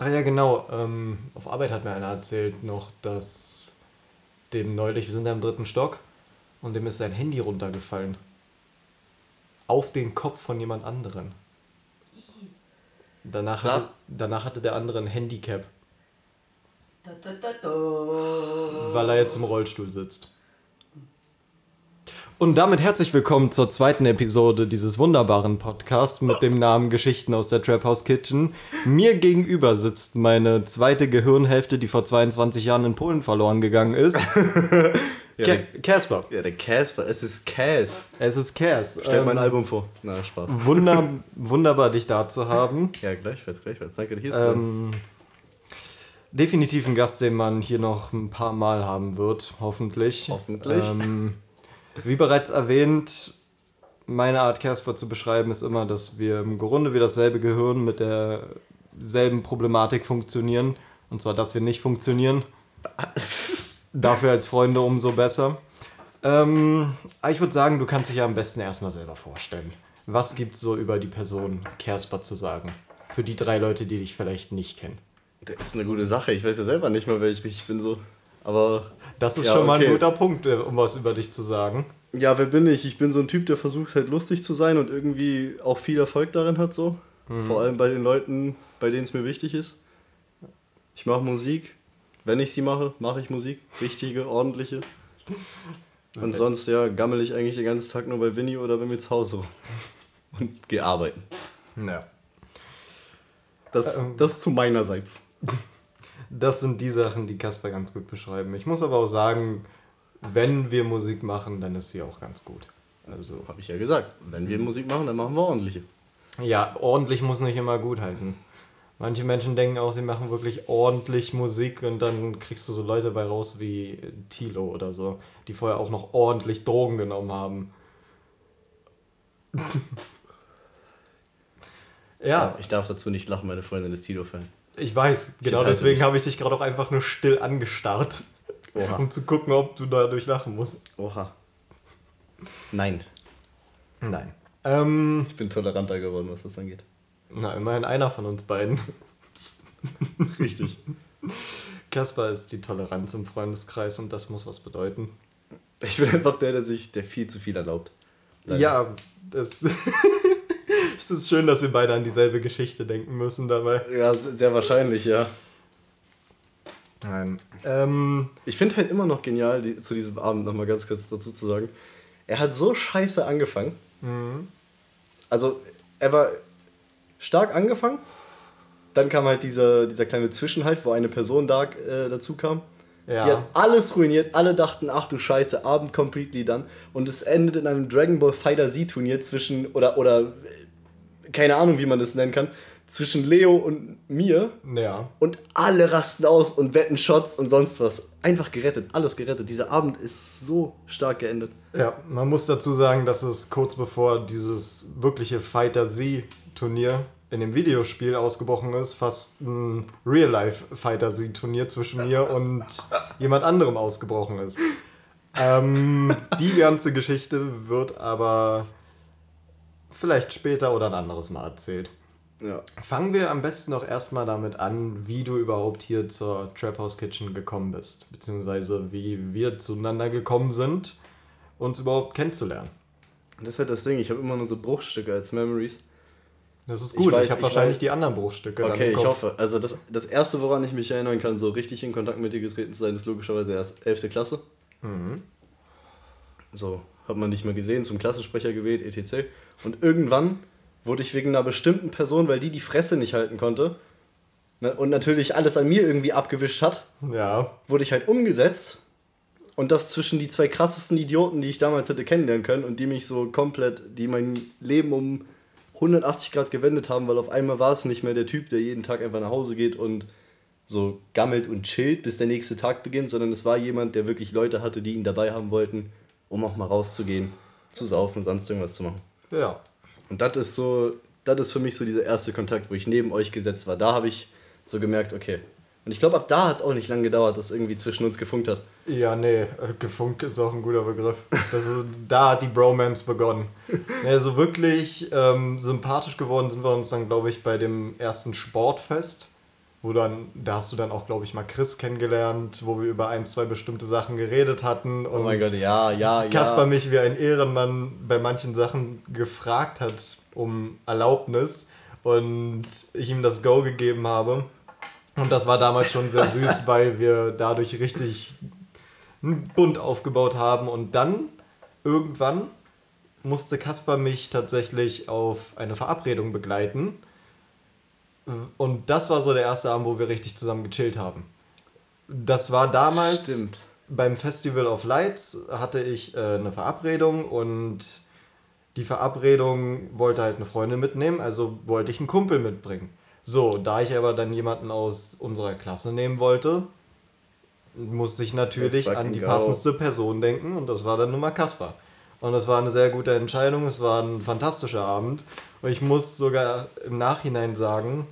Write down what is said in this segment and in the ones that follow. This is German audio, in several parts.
Ah ja, genau. Ähm, auf Arbeit hat mir einer erzählt noch, dass dem neulich, wir sind da im dritten Stock, und dem ist sein Handy runtergefallen. Auf den Kopf von jemand anderen. Danach hatte, danach hatte der andere ein Handicap. Weil er jetzt im Rollstuhl sitzt. Und damit herzlich willkommen zur zweiten Episode dieses wunderbaren Podcasts mit dem Namen Geschichten aus der Trap House Kitchen. Mir gegenüber sitzt meine zweite Gehirnhälfte, die vor 22 Jahren in Polen verloren gegangen ist. Casper. ja, der Casper, es ist Cas. Es ist Cas. Stell mein Ähm, Album vor. Na, Spaß. Wunder, wunderbar, dich da zu haben. Ja, gleichfalls, gleichfalls. Danke, dir hier zu. Ähm, definitiv ein Gast, den man hier noch ein paar Mal haben wird, hoffentlich. Hoffentlich. Ähm, wie bereits erwähnt, meine Art Casper zu beschreiben ist immer, dass wir im Grunde wie dasselbe Gehirn mit derselben Problematik funktionieren. Und zwar, dass wir nicht funktionieren. Dafür als Freunde umso besser. Ähm, ich würde sagen, du kannst dich ja am besten erstmal selber vorstellen. Was gibt es so über die Person Casper zu sagen? Für die drei Leute, die dich vielleicht nicht kennen. Das ist eine gute Sache. Ich weiß ja selber nicht mal, wer ich richtig bin so. Aber. Das ist Ja, schon mal ein guter Punkt, äh, um was über dich zu sagen. Ja, wer bin ich? Ich bin so ein Typ, der versucht halt lustig zu sein und irgendwie auch viel Erfolg darin hat so. Vor allem bei den Leuten, bei denen es mir wichtig ist. Ich mache Musik. Wenn ich sie mache, mache ich Musik. Richtige, ordentliche. Und Okay. sonst, ja, gammel ich eigentlich den ganzen Tag nur bei Winnie oder bei mir zu Hause rum. Und gehe arbeiten. Ja. Das, Ähm. das zu meinerseits. Das sind die Sachen, die Casper ganz gut beschreiben. Ich muss aber auch sagen, wenn wir Musik machen, dann ist sie auch ganz gut. Also, Habe ich ja gesagt. Wenn wir Musik machen, dann machen wir ordentliche. ja, ordentlich muss nicht immer gut heißen. Manche Menschen denken auch, sie machen wirklich ordentlich Musik und dann kriegst du so Leute bei raus wie Tilo oder so, die vorher auch noch ordentlich Drogen genommen haben. ja, Ich darf dazu nicht lachen, meine Freundin ist Tito-Fan. Ich weiß. Genau weiß deswegen habe ich dich gerade auch einfach nur still angestarrt, Oha. um zu gucken, ob du dadurch lachen musst. Oha. Nein. Nein. Ähm, Ich bin toleranter geworden, was das angeht. na, immerhin einer von uns beiden. Richtig. Kaspar ist die Toleranz im Freundeskreis und das muss was bedeuten. Ich bin einfach der, der sich, der viel zu viel erlaubt. Leider. Ja, das es ist schön, dass wir beide an dieselbe Geschichte denken müssen dabei. Ja, sehr wahrscheinlich, ja. Nein. Ähm, Ich finde halt immer noch genial, die, zu diesem Abend nochmal ganz kurz dazu zu sagen. Er hat so scheiße angefangen. Also, er war stark angefangen. Dann kam halt dieser, dieser kleine Zwischenhalt, wo eine Person da, äh, dazu kam. Ja. Die hat alles ruiniert. Alle dachten, ach du Scheiße, Abend completely dann. Und es endet in einem Dragon Ball Fighter Z Turnier zwischen, oder, oder, keine Ahnung, wie man das nennen kann, zwischen Leo und mir. ja. Und alle rasten aus und wetten Shots und sonst was. Einfach gerettet, alles gerettet. Dieser Abend ist so stark geendet. Ja, man muss dazu sagen, dass es kurz bevor dieses wirkliche Fighter Z-Turnier in dem Videospiel ausgebrochen ist, fast ein Real-Life Fighter Z-Turnier zwischen mir und jemand anderem ausgebrochen ist. Ähm, die ganze Geschichte wird aber vielleicht später oder ein anderes Mal erzählt. Ja. Fangen wir am besten doch erstmal damit an, wie du überhaupt hier zur Trap House Kitchen gekommen bist, beziehungsweise wie wir zueinander gekommen sind, uns überhaupt kennenzulernen. Das ist halt das Ding, ich habe immer nur so Bruchstücke als Memories. Das ist Ich gut, ich, weiß, habe ich wahrscheinlich weiß. die anderen Bruchstücke dann Okay, ich hoffe. Also das, das erste, woran ich mich erinnern kann, so richtig in Kontakt mit dir getreten zu sein, ist logischerweise erst 11. Klasse. Mhm. So, hat man dich mal gesehen, zum Klassensprecher gewählt, etc. Und irgendwann wurde ich wegen einer bestimmten Person, weil die die Fresse nicht halten konnte ne, und natürlich alles an mir irgendwie abgewischt hat, Ja, wurde ich halt umgesetzt. Und das zwischen die zwei krassesten Idioten, die ich damals hätte kennenlernen können und die mich so komplett, die mein Leben um 180 Grad gewendet haben, weil auf einmal war es nicht mehr der Typ, der jeden Tag einfach nach Hause geht und so gammelt und chillt, bis der nächste Tag beginnt, sondern es war jemand, der wirklich Leute hatte, die ihn dabei haben wollten, um auch mal rauszugehen, zu saufen, sonst irgendwas zu machen. ja. Und das ist so, das ist für mich so dieser erste Kontakt, wo ich neben euch gesetzt war. Da habe ich so gemerkt, okay. Und ich glaube, ab da hat es auch nicht lange gedauert, dass irgendwie zwischen uns gefunkt hat. Ja, nee, äh, gefunkt ist auch ein guter Begriff. Das ist, da hat die Bromance begonnen. Nee, so wirklich ähm, sympathisch geworden sind wir uns dann, glaube ich, bei dem ersten Sportfest. Wo dann, da hast du dann auch, glaube ich, mal Chris kennengelernt, wo wir über ein, zwei bestimmte Sachen geredet hatten. Und Oh mein Gott, ja, ja, ja. Kaspar mich wie ein Ehrenmann bei manchen Sachen gefragt hat um Erlaubnis und ich ihm das Go gegeben habe. Und das war damals schon sehr süß, weil wir dadurch richtig einen Bund aufgebaut haben. Und dann irgendwann musste Kaspar mich tatsächlich auf eine Verabredung begleiten. Und das war so der erste Abend, wo wir richtig zusammen gechillt haben. Das war damals Stimmt. beim Festival of Lights hatte ich äh, eine Verabredung und die Verabredung wollte halt eine Freundin mitnehmen, also wollte ich einen Kumpel mitbringen. So, da ich aber dann jemanden aus unserer Klasse nehmen wollte, musste ich natürlich an die passendste Person denken und das war dann nun mal Kaspar. Und das war eine sehr gute Entscheidung, es war ein fantastischer Abend. Und ich muss sogar im Nachhinein sagen,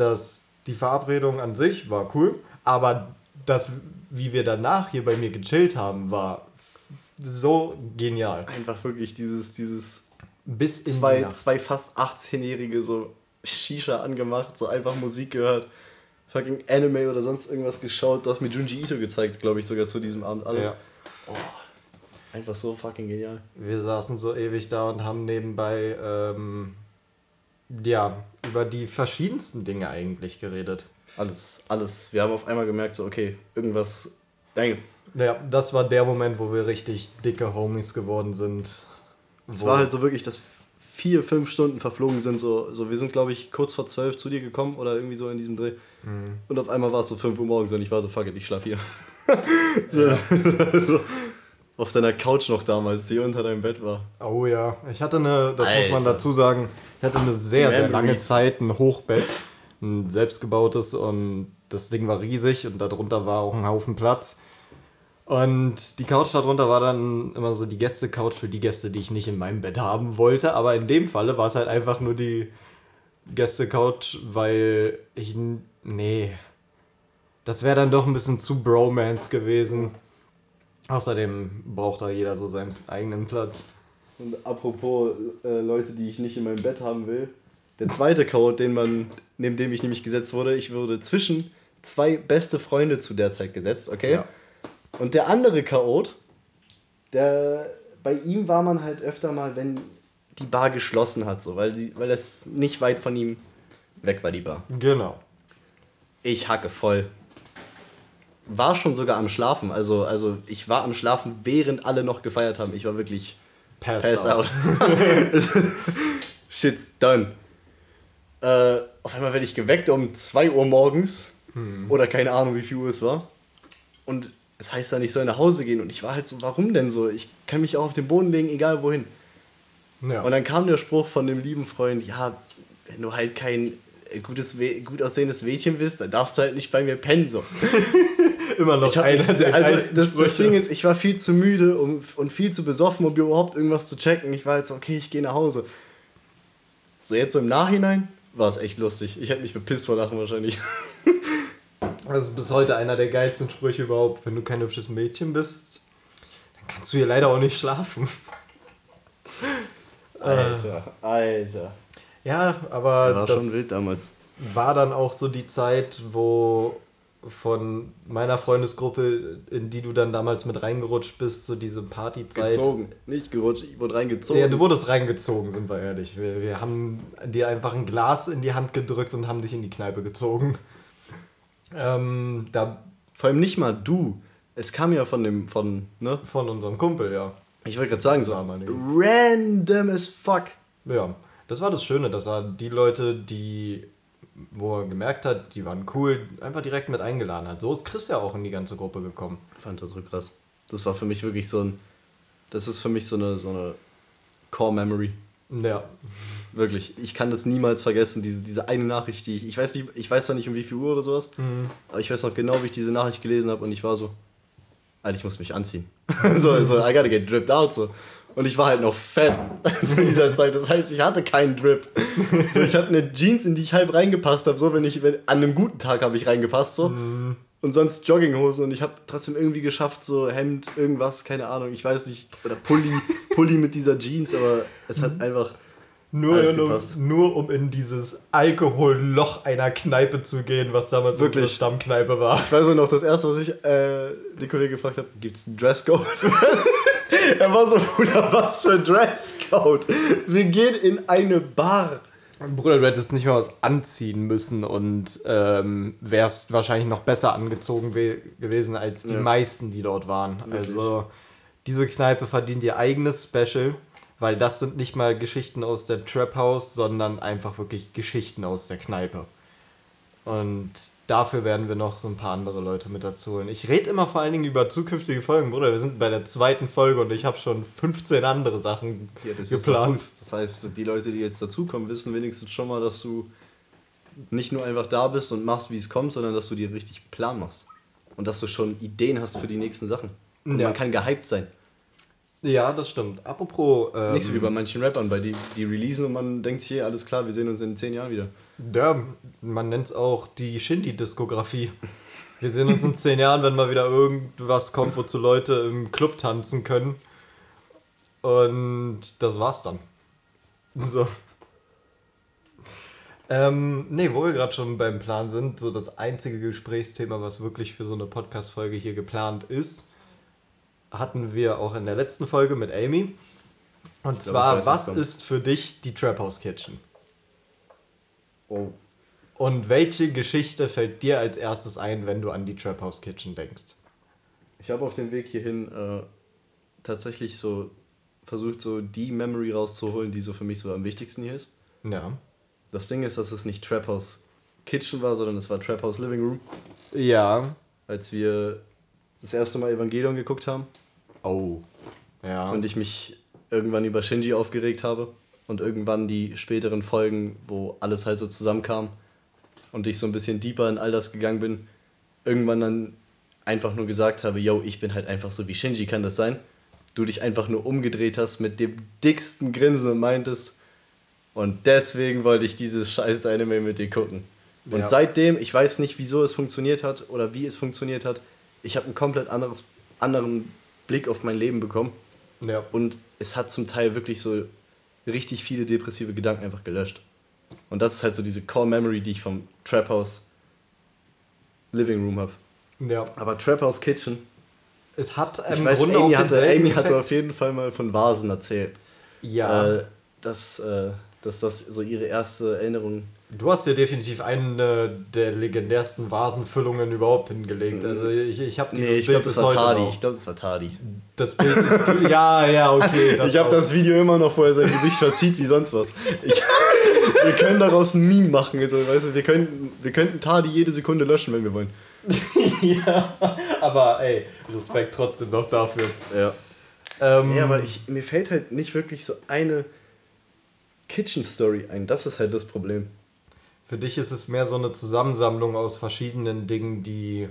dass die Verabredung an sich war cool, aber das, wie wir danach hier bei mir gechillt haben, war so genial. Einfach wirklich dieses, dieses Bis in zwei, zwei fast 18-Jährige so Shisha angemacht, so einfach Musik gehört, fucking Anime oder sonst irgendwas geschaut. Du hast mir Junji Ito gezeigt, glaube ich, sogar zu diesem Abend. Alles. Ja. Einfach so fucking genial. Wir saßen so ewig da und haben nebenbei ähm, ja, über die verschiedensten Dinge eigentlich geredet. Alles, alles. Wir haben auf einmal gemerkt, so, okay, irgendwas. Dang. Ja, das war der Moment, wo wir richtig dicke Homies geworden sind. Es war halt so wirklich, dass vier, fünf Stunden verflogen sind. So, so wir sind, glaube ich, kurz vor zwölf zu dir gekommen oder irgendwie so in diesem Dreh. Mhm. Und auf einmal war es so 5 Uhr morgens und ich war so, fuck it, ich schlaf hier. so, so, auf deiner Couch noch damals, die unter deinem Bett war. Oh ja, ich hatte eine, das muss man Alter. dazu sagen, ich hatte eine sehr, sehr lange. Zeit ein Hochbett, ein selbstgebautes und das Ding war riesig und darunter war auch ein Haufen Platz. Und die Couch darunter war dann immer so die Gäste-Couch für die Gäste, die ich nicht in meinem Bett haben wollte. Aber in dem Falle war es halt einfach nur die Gäste-Couch, weil ich. Nee. Das wäre dann doch ein bisschen zu Bromance gewesen. Außerdem braucht da jeder so seinen eigenen Platz. Und apropos äh, Leute, die ich nicht in meinem Bett haben will. Der zweite Code, den man, neben dem ich nämlich gesetzt wurde, ich wurde zwischen zwei beste Freunde zu der Zeit gesetzt, okay? Ja. Und der andere Chaot, der bei ihm war man halt öfter mal, wenn die Bar geschlossen hat, so, weil, die, weil das nicht weit von ihm weg war, die Bar. Genau. Ich hacke voll. War schon sogar am Schlafen. Also, also ich war am Schlafen, während alle noch gefeiert haben. Ich war wirklich Passed pass out. out. Shit's done. Äh, auf einmal werde ich geweckt um 2 Uhr morgens. Oder keine Ahnung, wie viel Uhr es war. Und es heißt dann, ich soll nach Hause gehen. Und ich war halt so, warum denn so? Ich kann mich auch auf den Boden legen, egal wohin. Ja. Und dann kam der Spruch von dem lieben Freund, ja, wenn du halt kein gutes, gut aussehendes Mädchen bist, dann darfst du halt nicht bei mir pennen. So. immer noch eines der also das, das. Ding ist, ich war viel zu müde um, und viel zu besoffen, um überhaupt irgendwas zu checken. Ich war jetzt okay, ich gehe nach Hause. So jetzt so im Nachhinein war es echt lustig. Ich hätte mich bepisst vor Lachen wahrscheinlich. Das ist bis heute einer der geilsten Sprüche überhaupt. Wenn du kein hübsches Mädchen bist, dann kannst du hier leider auch nicht schlafen. Alter, Alter. Ja, aber War das schon wild damals. war dann auch so die Zeit, wo von meiner Freundesgruppe, in die du dann damals mit reingerutscht bist, so diese Partyzeit. Gezogen. Nicht gerutscht, ich wurde reingezogen. Ja, du wurdest reingezogen, sind wir ehrlich. Wir, wir haben dir einfach ein Glas in die Hand gedrückt und haben dich in die Kneipe gezogen. Ähm, da Vor allem nicht mal du. Es kam ja von dem, von, ne? von unserem Kumpel, ja. Ich wollte gerade sagen, so random as fuck. Ja, das war das Schöne, dass er die Leute, die, wo er gemerkt hat, die waren cool, einfach direkt mit eingeladen hat. So ist Chris ja auch in die ganze Gruppe gekommen. fand das so krass. Das war für mich wirklich so ein. Das ist für mich so eine, so eine Core Memory. Ja, Wirklich. Ich kann das niemals vergessen. Diese, diese eine Nachricht, die ich. Ich weiß, nicht, ich weiß zwar nicht um wie viel Uhr oder sowas, aber ich weiß noch genau, wie ich diese Nachricht gelesen habe und ich war so. Alter, ich muss mich anziehen. so, so, I gotta get dripped out. So. Und ich war halt noch fett zu dieser Zeit. Das heißt, ich hatte keinen Drip. So, ich hatte eine Jeans, in die ich halb reingepasst habe. So, wenn ich, wenn, an einem guten Tag habe ich reingepasst. So. Und sonst Jogginghosen. Und ich habe trotzdem irgendwie geschafft, so Hemd, irgendwas, keine Ahnung, ich weiß nicht. Oder Pulli, Pulli mit dieser Jeans. Aber es hat einfach Nur, Alles nur, um in dieses Alkoholloch einer Kneipe zu gehen, was damals Wirklich? unsere Stammkneipe war. Ich weiß nur noch, das erste, was ich äh, die Kollegen gefragt habe, gibt's einen Dresscode? er war so, Bruder, was für ein Dresscode? Wir gehen in eine Bar. Bruder, du hättest nicht mal was anziehen müssen und ähm, wärst wahrscheinlich noch besser angezogen we gewesen als die Ja. meisten, die dort waren. Wirklich. Also, diese Kneipe verdient ihr eigenes Special, weil das sind nicht mal Geschichten aus der Trap House, sondern einfach wirklich Geschichten aus der Kneipe. Und dafür werden wir noch so ein paar andere Leute mit dazu holen. Ich rede immer vor allen Dingen über zukünftige Folgen, Bruder. Wir sind bei der zweiten Folge und ich habe schon 15 andere Sachen Ja, das geplant. Das heißt, die Leute, die jetzt dazukommen, wissen wenigstens schon mal, dass du nicht nur einfach da bist und machst, wie es kommt, sondern dass du dir richtig Plan machst. Und dass du schon Ideen hast für die nächsten Sachen. Und Ja. man kann gehypt sein. Ja, das stimmt. Apropos. Ähm, Nicht so wie bei manchen Rappern, weil die, die releasen und man denkt sich, alles klar, wir sehen uns in zehn Jahren wieder. Ja, man nennt es auch die Shindy-Diskografie. Wir sehen uns in zehn Jahren, wenn mal wieder irgendwas kommt, wozu Leute im Club tanzen können. Und das war's dann. So. Ähm, nee, wo wir gerade schon beim Plan sind, so das einzige Gesprächsthema, was wirklich für so eine Podcast-Folge hier geplant ist, hatten wir auch in der letzten Folge mit Amy. Und Ich glaube, zwar, weiß, was ist für dich die Trap House Kitchen? Oh. Und welche Geschichte fällt dir als erstes ein, wenn du an die Trap House Kitchen denkst? Ich habe auf dem Weg hierhin äh, tatsächlich so versucht, so die Memory rauszuholen, die so für mich so am wichtigsten hier ist. Ja. Das Ding ist, dass es nicht Trap House Kitchen war, sondern es war Trap House Living Room, Ja. als wir das erste Mal Evangelion geguckt haben Oh. Ja. und ich mich irgendwann über Shinji aufgeregt habe und irgendwann die späteren Folgen, wo alles halt so zusammenkam und ich so ein bisschen deeper in all das gegangen bin, irgendwann dann einfach nur gesagt habe, yo, ich bin halt einfach so wie Shinji, kann das sein? Du dich einfach nur umgedreht hast mit dem dicksten Grinsen und meintest, und deswegen wollte ich dieses scheiß Anime mit dir gucken. Und Ja. seitdem, ich weiß nicht, wieso es funktioniert hat oder wie es funktioniert hat, ich habe einen komplett anderes, anderen Blick auf mein Leben bekommen. ja. Und es hat zum Teil wirklich so richtig viele depressive Gedanken einfach gelöscht. Und das ist halt so diese Core Memory, die ich vom Trap House Living Room habe. Ja. Aber Trap House Kitchen, Es hat ich im weiß, Grunde Amy hatte, Amy hatte auf jeden Fall mal von Vasen erzählt. Ja. Äh, dass, äh, dass das so ihre erste Erinnerung Du hast dir definitiv eine der legendärsten Vasenfüllungen überhaupt hingelegt. Also ich, ich habe dieses Nee, ich Bild glaube, das war Tadi. Ich glaube, das war Tadi. Das Bild. ja, ja, okay. ich habe das Video immer noch, wo er sein Gesicht verzieht wie sonst was. Ich, wir können daraus ein Meme machen. Also, weißt du, wir, könnten, wir könnten Tadi jede Sekunde löschen, wenn wir wollen. ja, aber ey, Respekt trotzdem noch dafür. Ja. Ähm, Ja, aber ich, mir fällt halt nicht wirklich so eine Kitchen Story ein. Das ist halt das Problem. Für dich ist es mehr so eine Zusammensammlung aus verschiedenen Dingen, die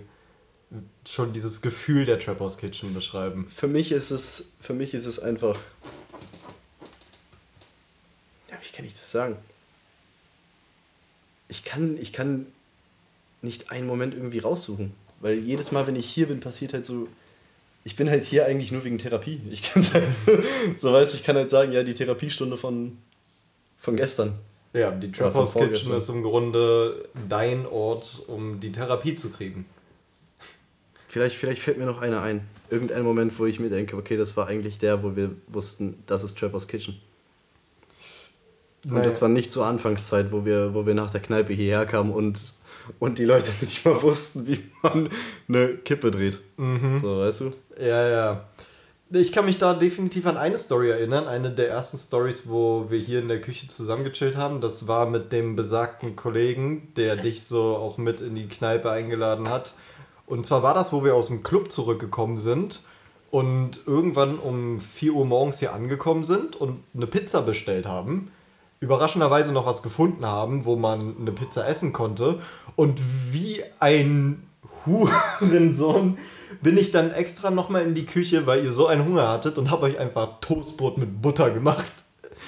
schon dieses Gefühl der Trap House Kitchen beschreiben. Für mich ist es, für mich ist es einfach. Ja, wie kann ich das sagen? Ich kann, ich kann nicht einen Moment irgendwie raussuchen. Weil jedes Mal, wenn ich hier bin, passiert halt so. Ich bin halt hier eigentlich nur wegen Therapie. Ich kann sagen, so weiß ich kann halt sagen, ja, die Therapiestunde von, von gestern. Ja, die Oder Trap von House Kitchen ist im Grunde dein Ort, um die Therapie zu kriegen. Vielleicht, vielleicht fällt mir noch einer ein. Irgendein Moment, wo ich mir denke, okay, das war eigentlich der, wo wir wussten, das ist Trappers Kitchen. Und Naja. das war nicht zur Anfangszeit, wo wir, wo wir nach der Kneipe hierher kamen und, und die Leute nicht mal wussten, wie man eine Kippe dreht. So, weißt du? Ja, ja. Ich kann mich da definitiv an eine Story erinnern. Eine der ersten Stories, wo wir hier in der Küche zusammengechillt haben. Das war mit dem besagten Kollegen, der dich so auch mit in die Kneipe eingeladen hat. Und zwar war das, wo wir aus dem Club zurückgekommen sind und irgendwann um 4 Uhr morgens hier angekommen sind und eine Pizza bestellt haben. Überraschenderweise noch was gefunden haben, wo man eine Pizza essen konnte. Und wie ein Hurensohn bin ich dann extra nochmal in die Küche, weil ihr so einen Hunger hattet und habe euch einfach Toastbrot mit Butter gemacht.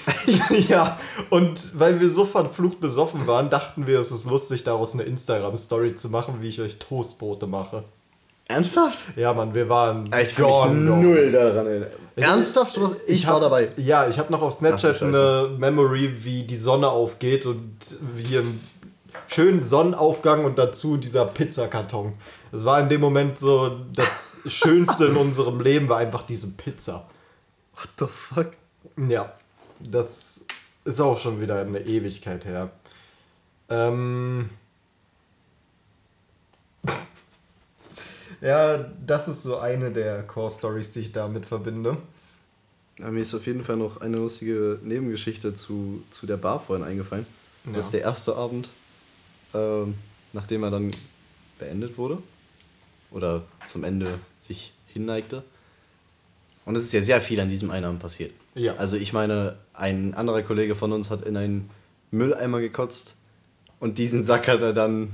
ja, und weil wir so verflucht besoffen waren, dachten wir, es ist lustig, daraus eine Instagram-Story zu machen, wie ich euch Toastbrote mache. Ernsthaft? Ja, Mann, wir waren Ich kann mich gone. null daran erinnern. Ernsthaft? Was? Ich, war hab- dabei. Ja, ich habe noch auf Ach Snapchat du eine Memory, wie die Sonne aufgeht und wie ein schönen Sonnenaufgang und dazu dieser Pizzakarton. Es war in dem Moment so, das Schönste in unserem Leben war einfach diese Pizza. What the fuck? Ja, das ist auch schon wieder eine Ewigkeit her. Ähm ja, das ist so eine der Core-Stories, die ich damit verbinde. Ja, mir ist auf jeden Fall noch eine lustige Nebengeschichte zu, zu der Bar vorhin eingefallen. Ja. Das ist der erste Abend, ähm, nachdem er dann beendet wurde. Oder zum Ende sich hinneigte. Und es ist ja sehr viel an diesem einen Abend passiert. Ja. Also ich meine, ein anderer Kollege von uns hat in einen Mülleimer gekotzt und diesen Sack hat er dann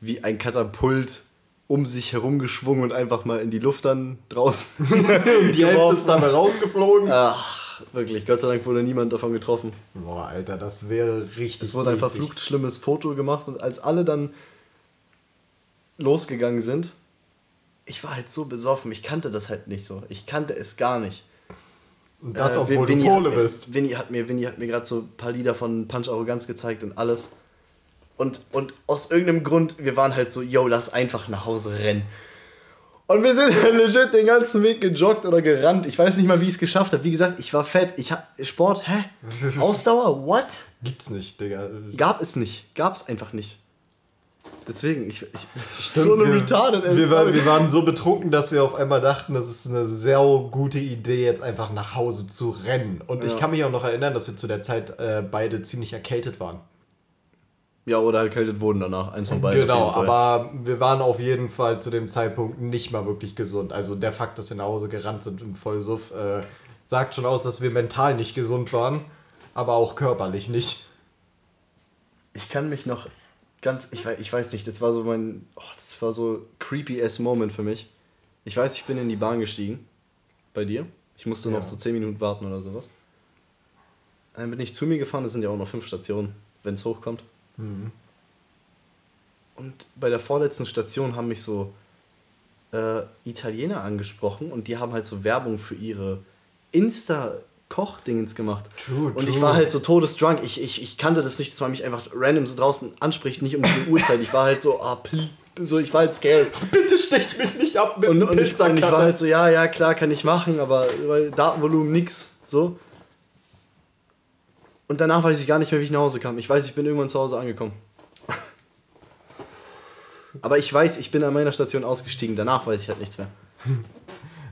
wie ein Katapult um sich herum geschwungen und einfach mal in die Luft dann draußen. Die Hälfte ist dabei rausgeflogen. Ach, wirklich, Gott sei Dank wurde niemand davon getroffen. Boah, Alter, das wäre richtig. Es wurde ein verflucht schlimmes Foto gemacht und als alle dann losgegangen sind, ich war halt so besoffen, ich kannte das halt nicht so. Ich kannte es gar nicht. Und das, Äh, obwohl Vinny du Pole mir, bist. Vinny hat mir, Vinny hat mir gerade so ein paar Lieder von Punch Arroganz gezeigt und alles. Und, und aus irgendeinem Grund, wir waren halt so, yo, lass einfach nach Hause rennen. Und wir sind halt legit den ganzen Weg gejoggt oder gerannt. Ich weiß nicht mal, wie ich es geschafft habe. Wie gesagt, ich war fett. Ich hab Sport, hä? Ausdauer, what? Gibt's nicht, Digga. Gab es nicht. Gab es einfach nicht. Deswegen, ich. ich Stimmt, so eine wir, retarded wir, war, wir waren so betrunken, dass wir auf einmal dachten, das ist eine sehr gute Idee, jetzt einfach nach Hause zu rennen. Und ich Ja. kann mich auch noch erinnern, dass wir zu der Zeit äh, beide ziemlich erkältet waren. Ja, oder erkältet wurden danach. Eins von beiden. genau, aber wir waren auf jeden Fall zu dem Zeitpunkt nicht mal wirklich gesund. Also der Fakt, dass wir nach Hause gerannt sind im Vollsuff, äh, sagt schon aus, dass wir mental nicht gesund waren, aber auch körperlich nicht. Ich kann mich noch ganz, ich weiß, ich weiß nicht, das war so mein, oh, das war so creepy ass Moment für mich. Ich weiß, ich bin in die Bahn gestiegen. Bei dir. Ich musste noch Ja. so 10 Minuten warten oder sowas. Dann bin ich zu mir gefahren, das sind ja auch noch fünf Stationen, wenn es hochkommt. Und bei der vorletzten Station haben mich so äh, Italiener angesprochen und die haben halt so Werbung für ihre Insta-Koch-Dingens gemacht. True, und ich war halt so todesdrunk. Ich, ich, ich kannte das nicht, dass man mich einfach random so draußen anspricht, nicht um diese Uhrzeit. Ich war halt so, ah, so, ich war halt scared. Bitte stech mich nicht ab mit Und, und, ich, und ich war halt so, ja, ja, klar, kann ich machen, aber weil Datenvolumen nix. So. Und danach weiß ich gar nicht mehr, wie ich nach Hause kam. Ich weiß, ich bin irgendwann zu Hause angekommen. Aber ich weiß, ich bin an meiner Station ausgestiegen. Danach weiß ich halt nichts mehr.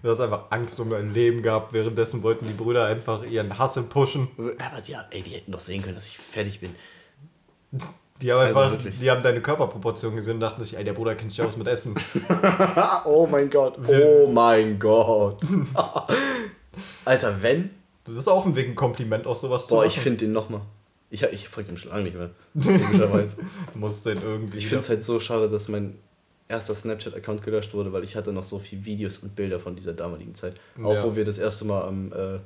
Du hast einfach Angst um dein Leben gehabt. Währenddessen wollten die Brüder einfach ihren Hass pushen. Aber die, ey, die hätten doch sehen können, dass ich fertig bin. Die haben Also einfach, wirklich. die haben deine Körperproportionen gesehen und dachten sich, ey, der Bruder kennt sich aus mit Essen. Oh mein Gott. Oh mein Gott. Alter, wenn? Das ist auch ein Weg, ein Kompliment aus sowas Boah, zu ich finde den nochmal. Ich, ich folge dem schon lange nicht mehr. Komischerweise. Du musst den irgendwie. Ich finde es halt so schade, dass mein erster Snapchat-Account gelöscht wurde, weil ich hatte noch so viele Videos und Bilder von dieser damaligen Zeit. Auch Ja. wo wir das erste Mal am äh,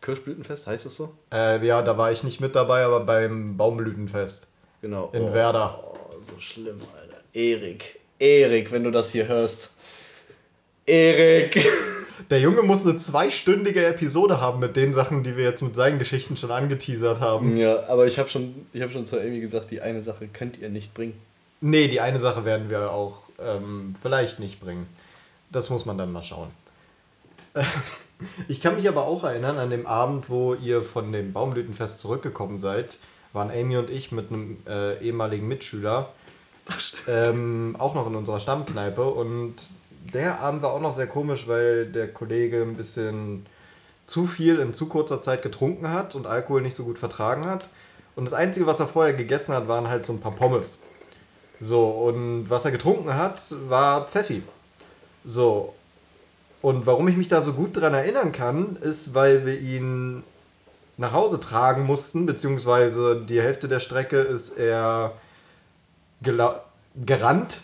Kirschblütenfest, heißt es so? äh, ja, da war ich nicht mit dabei, aber beim Baumblütenfest. Genau. In oh, Werder. Oh, so schlimm, Alter. Erik. Erik, wenn du das hier hörst. Erik. Der Junge muss eine zweistündige Episode haben mit den Sachen, die wir jetzt mit seinen Geschichten schon angeteasert haben. Ja, aber ich habe schon, ich hab schon zu Amy gesagt, die eine Sache könnt ihr nicht bringen. Nee, die eine Sache werden wir auch ähm, vielleicht nicht bringen. Das muss man dann mal schauen. Ich kann mich aber auch erinnern, an dem Abend, wo ihr von dem Baumblütenfest zurückgekommen seid, waren Amy und ich mit einem äh, ehemaligen Mitschüler ähm, auch noch in unserer Stammkneipe und der Abend war auch noch sehr komisch, weil der Kollege ein bisschen zu viel in zu kurzer Zeit getrunken hat und Alkohol nicht so gut vertragen hat. Und das Einzige, was er vorher gegessen hat, waren halt so ein paar Pommes. So, und was er getrunken hat, war Pfeffi. So. Und warum ich mich da so gut dran erinnern kann, ist, weil wir ihn nach Hause tragen mussten, beziehungsweise die Hälfte der Strecke ist er gerannt,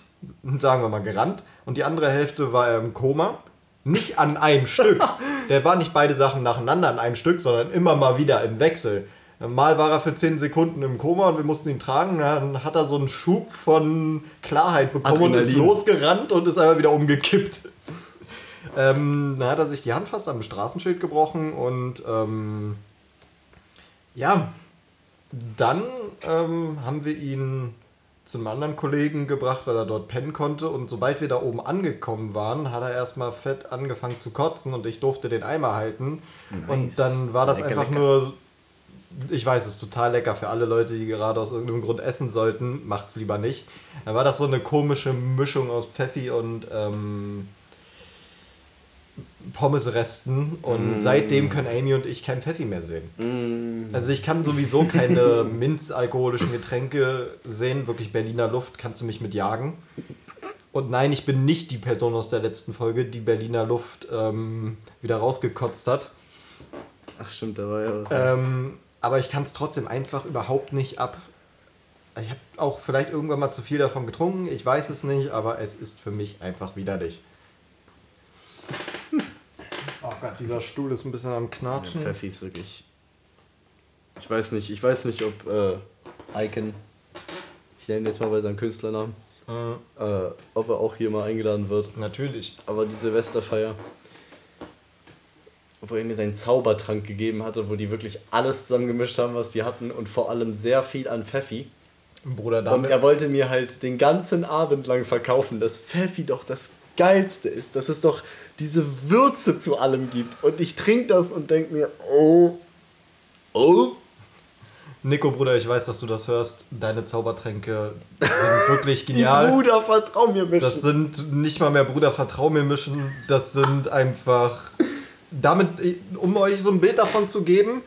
sagen wir mal gerannt, und die andere Hälfte war er im Koma. Nicht an einem Stück. Der war nicht beide Sachen nacheinander an einem Stück, sondern immer mal wieder im Wechsel. Mal war er für 10 Sekunden im Koma und wir mussten ihn tragen. Dann hat er so einen Schub von Klarheit bekommen und ist Adrenalin. losgerannt und ist einfach wieder umgekippt. Ähm, dann hat er sich die Hand fast am Straßenschild gebrochen und ähm, ja, dann ähm, haben wir ihn zum anderen Kollegen gebracht, weil er dort pennen konnte. Und sobald wir da oben angekommen waren, hat er erstmal fett angefangen zu kotzen und ich durfte den Eimer halten. Nice. Und dann war das Lecker, einfach lecker. nur. Ich weiß, es ist total lecker für alle Leute, die gerade aus irgendeinem Grund essen sollten. Macht's lieber nicht. Dann war das so eine komische Mischung aus Pfeffi und ähm, Pommesresten. Und Mm. seitdem können Amy und ich kein Pfeffi mehr sehen. Mm. Also ich kann sowieso keine minzalkoholischen Getränke sehen. Wirklich Berliner Luft kannst du mich mit jagen. Und nein, ich bin nicht die Person aus der letzten Folge, die Berliner Luft ähm, wieder rausgekotzt hat. Ach stimmt, da war ja was. Ähm, aber ich kann es trotzdem einfach überhaupt nicht ab. Ich habe auch vielleicht irgendwann mal zu viel davon getrunken. Ich weiß es nicht, aber es ist für mich einfach widerlich. Oh Gott, dieser Stuhl ist ein bisschen am Ja, Knatschen. Pfeffi ist wirklich. Ich weiß nicht, ich weiß nicht, ob äh, Icon, ich nenne ihn jetzt mal bei seinem Künstlernamen, Äh, äh, ob er auch hier mal eingeladen wird. natürlich. Aber die Silvesterfeier, wo er mir seinen Zaubertrank gegeben hatte, wo die wirklich alles zusammengemischt haben, was die hatten und vor allem sehr viel an Pfeffi. Bruder, Und damit. er wollte mir halt den ganzen Abend lang verkaufen, dass Pfeffi doch das Geilste ist, dass es doch diese Würze zu allem gibt. Und ich trinke das und denke mir, oh, oh, Nico, Bruder, ich weiß, dass du das hörst. Deine Zaubertränke sind wirklich die genial. Bruder, vertrau mir Das Menschen. sind nicht mal mehr Bruder, vertrau mir mischen. Das sind einfach. Damit, um euch so ein Bild davon zu geben,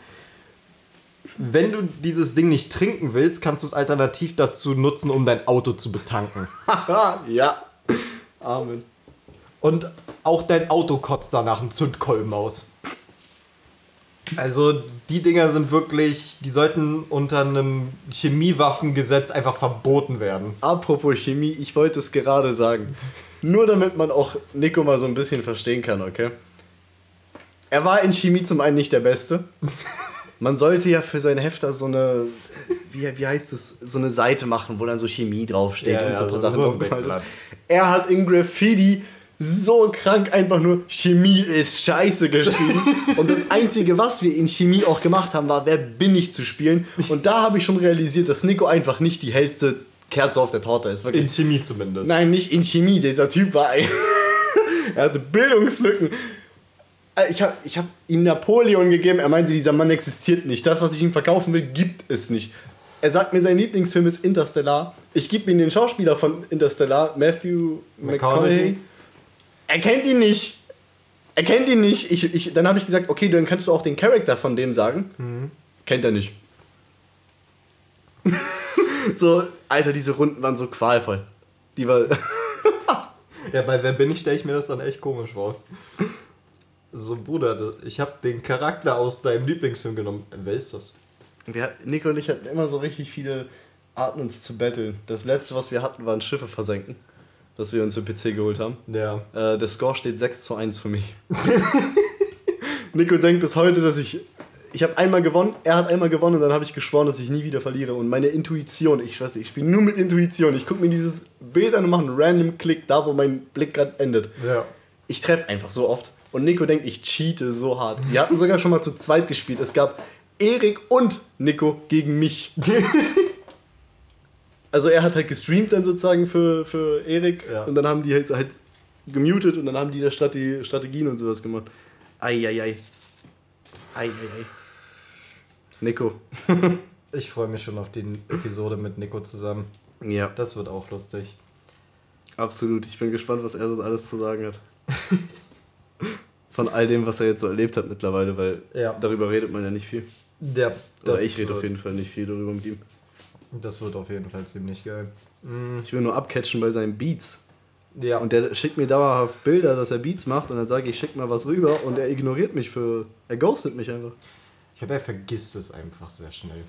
wenn du dieses Ding nicht trinken willst, kannst du es alternativ dazu nutzen, um dein Auto zu betanken. ja. Amen. Und auch dein Auto kotzt danach einen Zündkolben aus. Also die Dinger sind wirklich, die sollten unter einem Chemiewaffengesetz einfach verboten werden. Apropos Chemie, ich wollte es gerade sagen. Nur damit man auch Nico mal so ein bisschen verstehen kann, okay? Er war in Chemie zum einen nicht der Beste. Man sollte ja für sein Hefter so eine, wie, wie heißt es, so eine Seite machen, wo dann so Chemie draufsteht Ja, und so ein paar Sachen draufgemalt ist. Er hat in Graffiti so krank einfach nur Chemie ist scheiße geschrieben. und das Einzige, was wir in Chemie auch gemacht haben, war, wer bin ich zu spielen. Und da habe ich schon realisiert, dass Nico einfach nicht die hellste Kerze auf der Torte ist. Wirklich. In Chemie zumindest. Nein, nicht in Chemie. Dieser Typ war ein. er hatte Bildungslücken. Äh, Ich habe ich hab ihm Napoleon gegeben. Er meinte, dieser Mann existiert nicht. Das, was ich ihm verkaufen will, gibt es nicht. Er sagt mir, sein Lieblingsfilm ist Interstellar. Ich gebe ihm den Schauspieler von Interstellar, Matthew McConaughey. Er kennt ihn nicht. Er kennt ihn nicht. Ich, ich, dann habe ich gesagt, okay, dann kannst du auch den Charakter von dem sagen. Kennt er nicht. so, Alter, diese Runden waren so qualvoll. Die war. Ja, bei Wer bin ich, stelle ich mir das dann echt komisch vor. So, Bruder, ich habe den Charakter aus deinem Lieblingsfilm genommen. Wer ist das? Wir, Nico und ich hatten immer so richtig viele Arten, uns zu betteln. Das letzte, was wir hatten, waren Schiffe versenken. Das wir uns für PC geholt haben. Ja. Äh, der Score steht 6 zu 1 für mich. Nico denkt bis heute, dass ich. Ich habe einmal gewonnen, er hat einmal gewonnen und dann habe ich geschworen, dass ich nie wieder verliere. Und meine Intuition, ich weiß nicht, ich spiele nur mit Intuition. Ich gucke mir dieses Bild an und mache einen random Klick da, wo mein Blick gerade endet. Ja. Ich treffe einfach so oft. Und Nico denkt, ich cheate so hart. Wir hatten sogar schon mal zu zweit gespielt. Es gab Erik und Nico gegen mich. also er hat halt gestreamt dann sozusagen für, für Erik. Ja. Und dann haben die halt, halt gemutet und dann haben die da Strate Strategien und sowas gemacht. Eieiei. Eieiei. Nico. Ich freue mich schon auf die Episode mit Nico zusammen. Ja, Das wird auch lustig. absolut. Ich bin gespannt, was er das alles zu sagen hat. Von all dem, was er jetzt so erlebt hat mittlerweile, weil Ja. darüber redet man ja nicht viel. Ja, Oder ich rede auf jeden Fall nicht viel darüber mit ihm. Das wird auf jeden Fall ziemlich geil. Mm, Ich will nur abcatchen bei seinen Beats. Ja, Und der schickt mir dauerhaft Bilder, dass er Beats macht und dann sage ich, schick mal was rüber und er ignoriert mich für. Er ghostet mich einfach. ich glaube, er vergisst es einfach sehr schnell.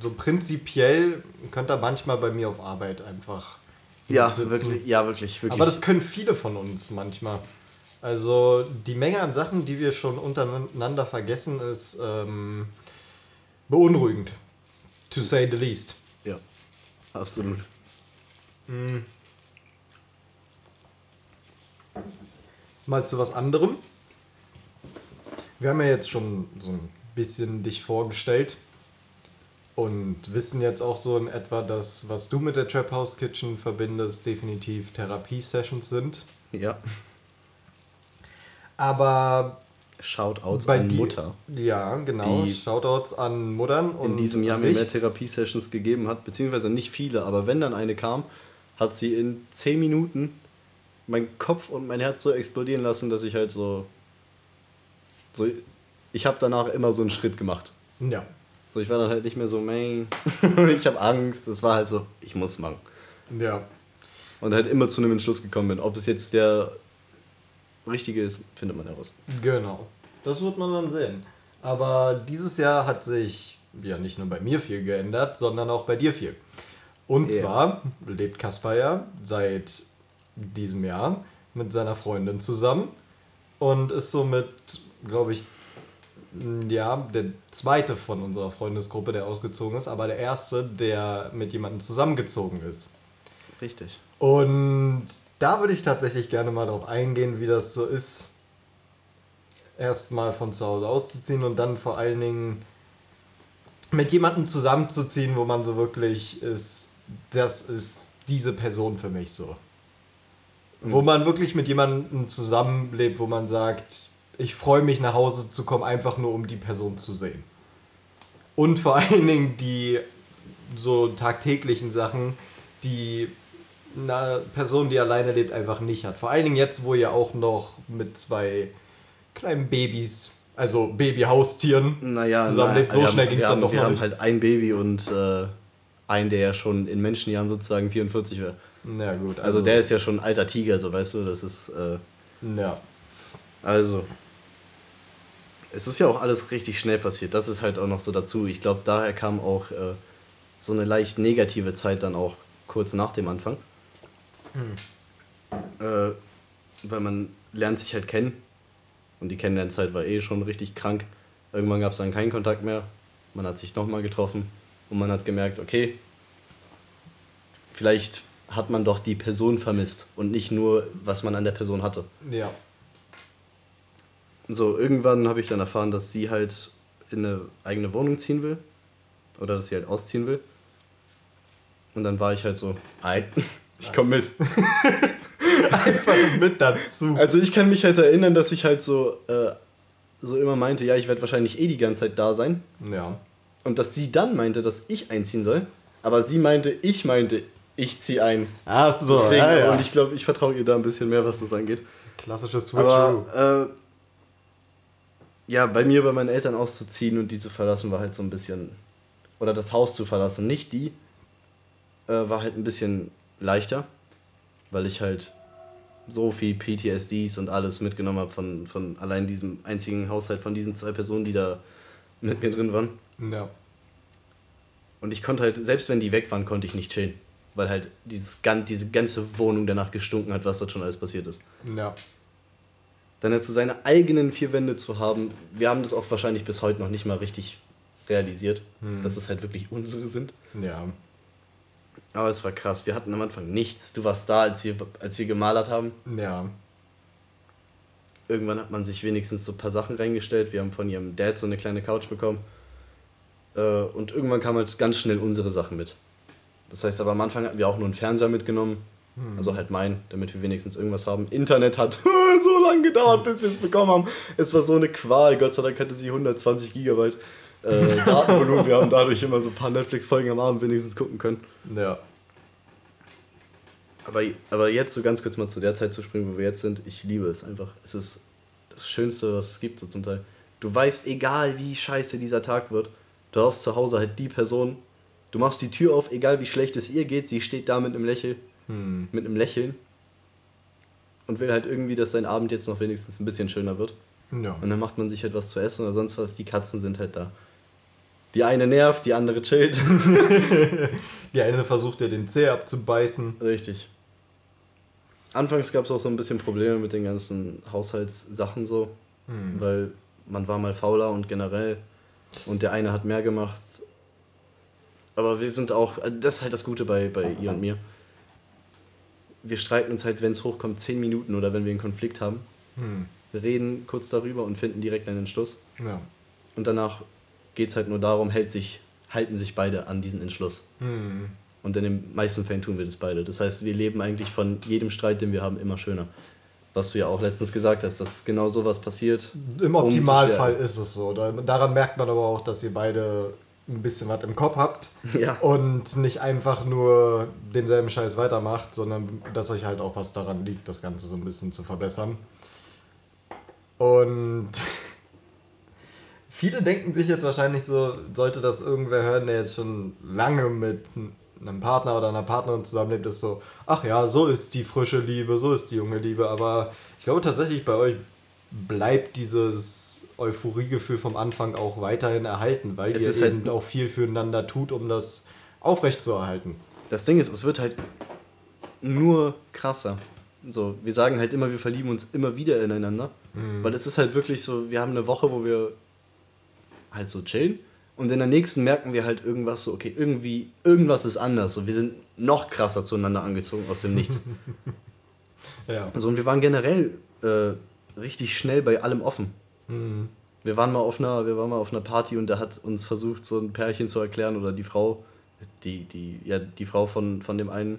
So prinzipiell könnte er manchmal bei mir auf Arbeit einfach Ja, sitzen. wirklich, ja, wirklich, wirklich. Aber das können viele von uns manchmal. Also die Menge an Sachen, die wir schon untereinander vergessen, ist ähm, beunruhigend. To say the least. Ja, absolut. Mal zu was anderem. Wir haben ja jetzt schon so ein bisschen dich vorgestellt und wissen jetzt auch so in etwa, dass was du mit der Trap House Kitchen verbindest, definitiv Therapie-Sessions sind. Ja. Aber Shoutouts an dir- Mutter. Ja, genau. Die Shoutouts an Muttern und in diesem Jahr mir mehr Therapiesessions gegeben hat, beziehungsweise nicht viele, aber wenn dann eine kam, hat sie in 10 Minuten meinen Kopf und mein Herz so explodieren lassen, dass ich halt so. so ich habe danach immer so einen Schritt gemacht. Ja. So, ich war dann halt nicht mehr so, man, ich habe Angst. Es war halt so, ich muss machen. Ja. Und halt immer zu einem Entschluss gekommen bin. Ob es jetzt der richtige ist, findet man heraus. Genau. Das wird man dann sehen. Aber dieses Jahr hat sich ja nicht nur bei mir viel geändert, sondern auch bei dir viel. Und Ja. zwar lebt Kaspar ja seit diesem Jahr mit seiner Freundin zusammen und ist somit, glaube ich, ja, der zweite von unserer Freundesgruppe, der ausgezogen ist, aber der erste, der mit jemandem zusammengezogen ist. Richtig. Und da würde ich tatsächlich gerne mal darauf eingehen, wie das so ist, erstmal von zu Hause auszuziehen und dann vor allen Dingen mit jemandem zusammenzuziehen, wo man so wirklich ist, das ist diese Person für mich so. Wo man wirklich mit jemandem zusammenlebt, wo man sagt, ich freue mich nach Hause zu kommen, einfach nur um die Person zu sehen. Und vor allen Dingen die so tagtäglichen Sachen, die eine Person, die alleine lebt, einfach nicht hat. Vor allen Dingen jetzt, wo ihr auch noch mit zwei kleinen Babys, also Babyhaustieren, Naja, zusammenlebt. So wir schnell haben- ging es wir dann haben- doch Wir noch haben nicht. halt ein Baby und äh, einen, der ja schon in Menschenjahren sozusagen 44 wäre. Na gut, also, Also, der ist ja schon ein alter Tiger, so weißt du, das ist. Äh, Ja, also. Es ist ja auch alles richtig schnell passiert. Das ist halt auch noch so dazu. Ich glaube, daher kam auch äh, so eine leicht negative Zeit dann auch kurz nach dem Anfang. Äh, weil man lernt sich halt kennen. Und die Kennenlernzeit war eh schon richtig krank. Irgendwann gab es dann keinen Kontakt mehr. Man hat sich nochmal getroffen und man hat gemerkt, okay, vielleicht hat man doch die Person vermisst und nicht nur, was man an der Person hatte. ja. So, irgendwann habe ich dann erfahren, dass sie halt in eine eigene Wohnung ziehen will. Oder dass sie halt ausziehen will. Und dann war ich halt so, "Ei, ich komme mit. Einfach mit dazu. Also ich kann mich halt erinnern, dass ich halt so, äh, so immer meinte, ja, ich werde wahrscheinlich eh die ganze Zeit da sein. Ja. Und dass sie dann meinte, dass ich einziehen soll. Aber sie meinte, ich meinte, ich ziehe ein. Ach so, Deswegen, ja, ja. Und ich glaube, ich vertraue ihr da ein bisschen mehr, was das angeht. Klassische Switcheroo. Aber äh, ja, bei mir bei meinen Eltern auszuziehen und die zu verlassen war halt so ein bisschen oder das Haus zu verlassen, nicht die, äh, war halt ein bisschen leichter, weil ich halt so viel PTSDs und alles mitgenommen habe von, von allein diesem einzigen Haushalt von diesen zwei Personen, die da mit mir drin waren. ja. Und ich konnte halt, selbst wenn die weg waren, konnte ich nicht chillen. Weil halt dieses, diese ganze Wohnung danach gestunken hat, was dort schon alles passiert ist. Ja. dann halt so seine eigenen vier Wände zu haben. Wir haben das auch wahrscheinlich bis heute noch nicht mal richtig realisiert, Hm. dass es halt wirklich unsere sind. Ja. Aber es war krass. Wir hatten am Anfang nichts. Du warst da, als wir, als wir gemalert haben. Ja. Irgendwann hat man sich wenigstens so ein paar Sachen reingestellt. Wir haben von ihrem Dad so eine kleine Couch bekommen. Äh, Und irgendwann kamen halt ganz schnell unsere Sachen mit. Das heißt aber am Anfang hatten wir auch nur einen Fernseher mitgenommen. Also halt mein, damit wir wenigstens irgendwas haben. Internet hat so lange gedauert, bis wir es bekommen haben. Es war so eine Qual. Gott sei Dank hatte sie 120 Gigabyte äh, Datenvolumen. Wir haben dadurch immer so ein paar Netflix-Folgen am Abend wenigstens gucken können. Ja. Aber, aber jetzt so ganz kurz mal zu der Zeit zu springen, wo wir jetzt sind. Ich liebe es einfach. Es ist das Schönste, was es gibt, so zum Teil. Du weißt, egal wie scheiße dieser Tag wird, du hast zu Hause halt die Person. Du machst die Tür auf, egal wie schlecht es ihr geht, sie steht da mit einem Lächeln, Hm. mit einem Lächeln und will halt irgendwie, dass sein Abend jetzt noch wenigstens ein bisschen schöner wird. Ja. Und dann macht man sich halt was zu essen oder sonst was. Die Katzen sind halt da. Die eine nervt, die andere chillt. Die eine versucht ja den Zeh abzubeißen. Richtig. Anfangs gab es auch so ein bisschen Probleme mit den ganzen Haushaltssachen so, Hm. weil man war mal fauler und generell und der eine hat mehr gemacht. Aber wir sind auch, also das ist halt das Gute bei, bei ihr und mir. Wir streiten uns halt, wenn es hochkommt, 10 Minuten oder wenn wir einen Konflikt haben. Hm. Wir reden kurz darüber und finden direkt einen Entschluss. Ja. Und danach geht es halt nur darum, hält sich, halten sich beide an diesen Entschluss. Hm. Und in den meisten Fällen tun wir das beide. Das heißt, wir leben eigentlich von jedem Streit, den wir haben, immer schöner. Was du ja auch letztens gesagt hast, dass genau sowas passiert. Im Optimalfall ist es so. Da- Daran merkt man aber auch, dass ihr beide ein bisschen was im Kopf habt Ja. und nicht einfach nur denselben Scheiß weitermacht, sondern dass euch halt auch was daran liegt, das Ganze so ein bisschen zu verbessern. Und viele denken sich jetzt wahrscheinlich so, sollte das irgendwer hören, der jetzt schon lange mit einem Partner oder einer Partnerin zusammenlebt, ist so, ach ja, so ist die frische Liebe, so ist die junge Liebe. Aber ich glaube tatsächlich, bei euch bleibt dieses Euphoriegefühl vom Anfang auch weiterhin erhalten, weil Es ihr ist halt- eben auch viel füreinander tut, um das aufrechtzuerhalten. Das Ding ist, es wird halt nur krasser. So, wir sagen halt immer, wir verlieben uns immer wieder ineinander. Weil es ist halt wirklich so, wir haben eine Woche, wo wir halt so chillen. Und in der nächsten merken wir halt irgendwas so, okay, irgendwie, irgendwas ist anders. So, wir sind noch krasser zueinander angezogen aus dem Nichts. Ja. Also und wir waren generell äh, richtig schnell bei allem offen. Mhm. Wir waren mal auf einer, wir waren mal auf einer Party und da hat uns versucht, so ein Pärchen zu erklären oder die Frau, die, die, ja, die Frau von, von dem einen,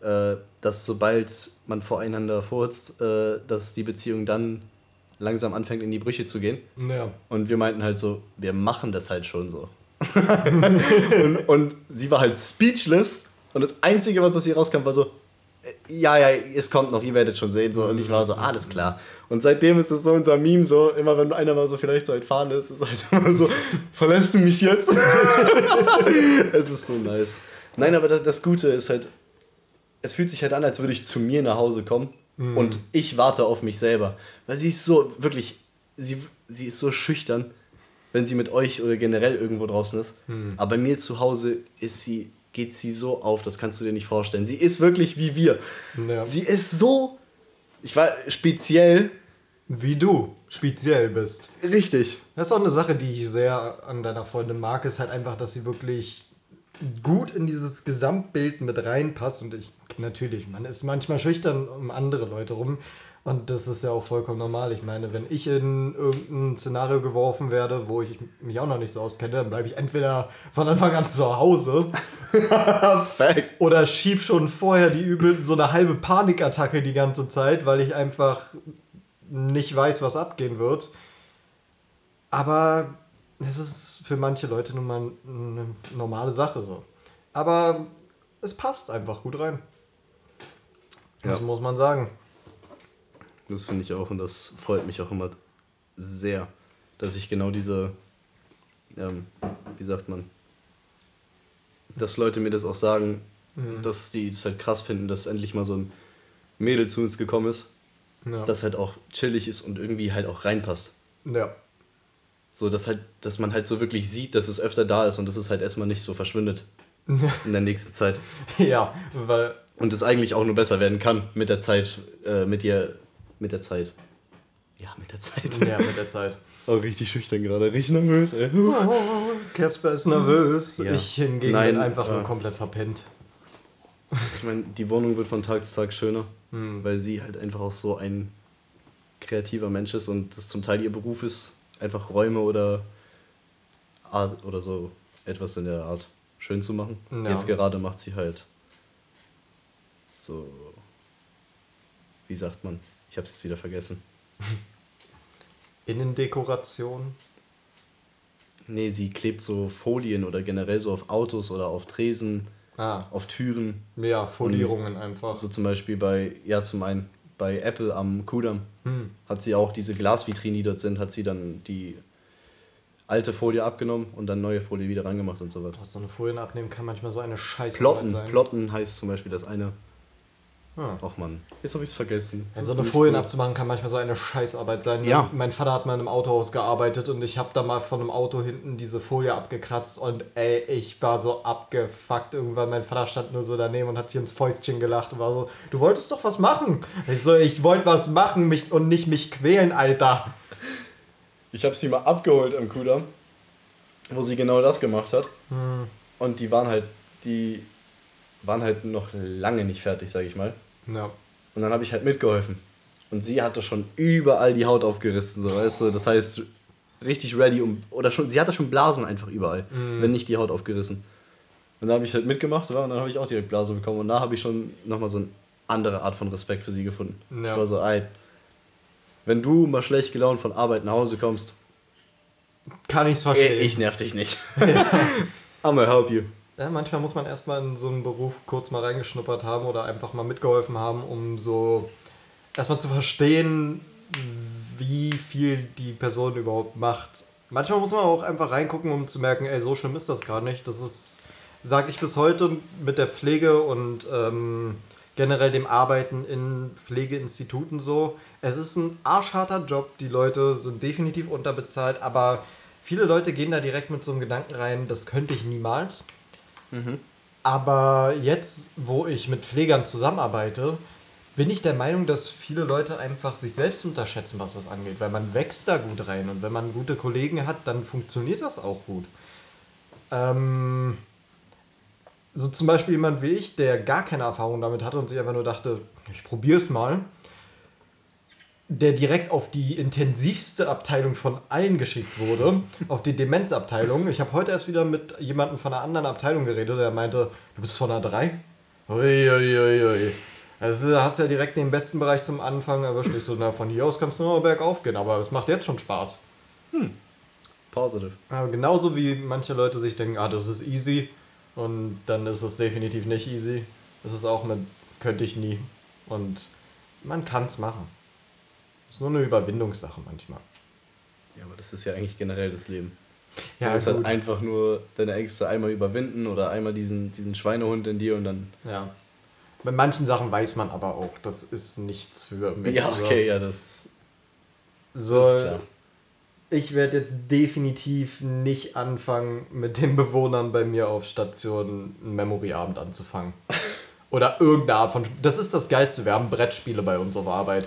äh, dass sobald man voreinander furzt, äh, dass die Beziehung dann langsam anfängt in die Brüche zu gehen. Ja. Und wir meinten halt so, wir machen das halt schon so. und, und sie war halt speechless und das Einzige, was aus ihr rauskam, war so, äh, ja, ja, es kommt noch, ihr werdet schon sehen. So. Und ich war so, alles klar. Und seitdem ist es so unser Meme so, immer wenn einer mal so vielleicht so entfahren ist, ist halt immer so, verlässt du mich jetzt? es ist so nice. Nein, aber das, das Gute ist halt, es fühlt sich halt an, als würde ich zu mir nach Hause kommen und ich warte auf mich selber. Weil sie ist so, wirklich, sie, sie ist so schüchtern, wenn sie mit euch oder generell irgendwo draußen ist. Aber bei mir zu Hause ist sie, geht sie so auf, das kannst du dir nicht vorstellen. Sie ist wirklich wie wir. Ja. Sie ist so, ich war speziell, Wie du speziell bist. richtig. Das ist auch eine Sache, die ich sehr an deiner Freundin mag, ist halt einfach, dass sie wirklich gut in dieses Gesamtbild mit reinpasst. Und ich, natürlich, man ist manchmal schüchtern um andere Leute rum. Und das ist ja auch vollkommen normal. Ich meine, wenn ich in irgendein Szenario geworfen werde, wo ich mich auch noch nicht so auskenne, dann bleibe ich entweder von Anfang an zu Hause oder schieb schon vorher die übel so eine halbe Panikattacke die ganze Zeit, weil ich einfach nicht weiß, was abgehen wird. Aber es ist für manche Leute nun mal eine normale Sache so. Aber es passt einfach gut rein. Das Ja. muss man sagen. Das finde ich auch und das freut mich auch immer sehr, dass ich genau diese, ähm, wie sagt man, dass Leute mir das auch sagen, dass die das halt krass finden, dass endlich mal so ein Mädel zu uns gekommen ist, Ja. das halt auch chillig ist und irgendwie halt auch reinpasst. ja. So, dass halt, dass man halt so wirklich sieht, dass es öfter da ist und dass es halt erstmal nicht so verschwindet in der nächsten Zeit. ja, weil Und es eigentlich auch nur besser werden kann mit der Zeit, äh, mit ihr, mit der Zeit. Ja, mit der Zeit. ja, mit der Zeit. Oh, richtig schüchtern gerade, richtig nervös, ey. Casper ist nervös. Ja. Ich hingegen Nein, bin einfach nur äh, komplett verpennt. Ich meine, die Wohnung wird von Tag zu Tag schöner, Hm. weil sie halt einfach auch so ein kreativer Mensch ist und das zum Teil ihr Beruf ist, einfach Räume oder Art oder so etwas in der Art schön zu machen. Ja. Jetzt gerade macht sie halt so, wie sagt man? Ich hab's jetzt wieder vergessen. Innendekoration. Nee, sie klebt so Folien oder generell so auf Autos oder auf Tresen, Ah, auf Türen. ja, Folierungen einfach. So zum Beispiel bei, ja zum einen, bei Apple am Kudamm Hm. hat sie auch diese Glasvitrinen, die dort sind, hat sie dann die alte Folie abgenommen und dann neue Folie wieder rangemacht und so weiter. Was so eine Folien abnehmen kann manchmal so eine Scheiße Plotten, sein. Plotten heißt zum Beispiel das eine. Ah. Ach man, jetzt habe ich es vergessen. Das ist eine Folien gut. abzumachen kann manchmal so eine Scheißarbeit sein. Ja. Mein Vater hat mal in einem Autohaus gearbeitet und ich habe da mal von einem Auto hinten diese Folie abgekratzt und ey, ich war so abgefuckt. Irgendwann mein Vater stand nur so daneben und hat sich ins Fäustchen gelacht und war so, du wolltest doch was machen. Ich so, ich wollte was machen mich, und nicht mich quälen, Alter. Ich habe sie mal abgeholt am Kudamm, wo sie genau das gemacht hat. Hm. Und die waren halt, die waren halt noch lange nicht fertig, sag ich mal. Ja. Und dann habe ich halt mitgeholfen. Und sie hatte schon überall die Haut aufgerissen, so weißt du. Das heißt, richtig ready um. Oder schon, sie hatte schon Blasen einfach überall, Mhm. wenn nicht die Haut aufgerissen. Und dann habe ich halt mitgemacht, ja, und dann habe ich auch direkt Blase bekommen. Und da habe ich schon nochmal so eine andere Art von Respekt für sie gefunden. Ja. Ich war so, ey, wenn du mal schlecht gelaunt von Arbeit nach Hause kommst, Kann ich's verstehen. ich nerv dich nicht. I'm gonna help you. Ja, manchmal muss man erstmal in so einen Beruf kurz mal reingeschnuppert haben oder einfach mal mitgeholfen haben, um so erstmal zu verstehen, wie viel die Person überhaupt macht. Manchmal muss man auch einfach reingucken, um zu merken, ey, so schlimm ist das gar nicht. Das ist, sage ich bis heute mit der Pflege und ähm, generell dem Arbeiten in Pflegeinstituten so. Es ist ein arschharter Job, die Leute sind definitiv unterbezahlt, aber viele Leute gehen da direkt mit so einem Gedanken rein, das könnte ich niemals. Aber jetzt, wo ich mit Pflegern zusammenarbeite, bin ich der Meinung, dass viele Leute einfach sich selbst unterschätzen, was das angeht, weil man wächst da gut rein und wenn man gute Kollegen hat, dann funktioniert das auch gut. Ähm, so zum Beispiel jemand wie ich, der gar keine Erfahrung damit hatte und sich einfach nur dachte, ich probiere es mal, der direkt auf die intensivste Abteilung von allen geschickt wurde, auf die Demenzabteilung. Ich habe heute erst wieder mit jemandem von einer anderen Abteilung geredet, der meinte, du bist von einer 3? Uiuiui. Also hast ja direkt den besten Bereich zum Anfang erwischt. Ich so, na, von hier aus kannst du nur bergauf gehen, aber es macht jetzt schon Spaß. Positive. Aber genauso wie manche Leute sich denken, ah, das ist easy und dann ist es definitiv nicht easy. Das ist auch mit, könnte ich nie. Und man kann es machen. Ist nur eine Überwindungssache manchmal. Ja, aber das ist ja eigentlich generell das Leben. Ja, du musst halt einfach nur deine Ängste einmal überwinden oder einmal diesen, diesen Schweinehund in dir und dann. Ja. Bei manchen Sachen weiß man aber auch, das ist nichts für mich. Ja, okay, ja, das, So, das ist klar. ich werde jetzt definitiv nicht anfangen, mit den Bewohnern bei mir auf Station einen Memory-Abend anzufangen. Oder irgendeine Art von. Das ist das Geilste. Wir haben Brettspiele bei uns auf Arbeit.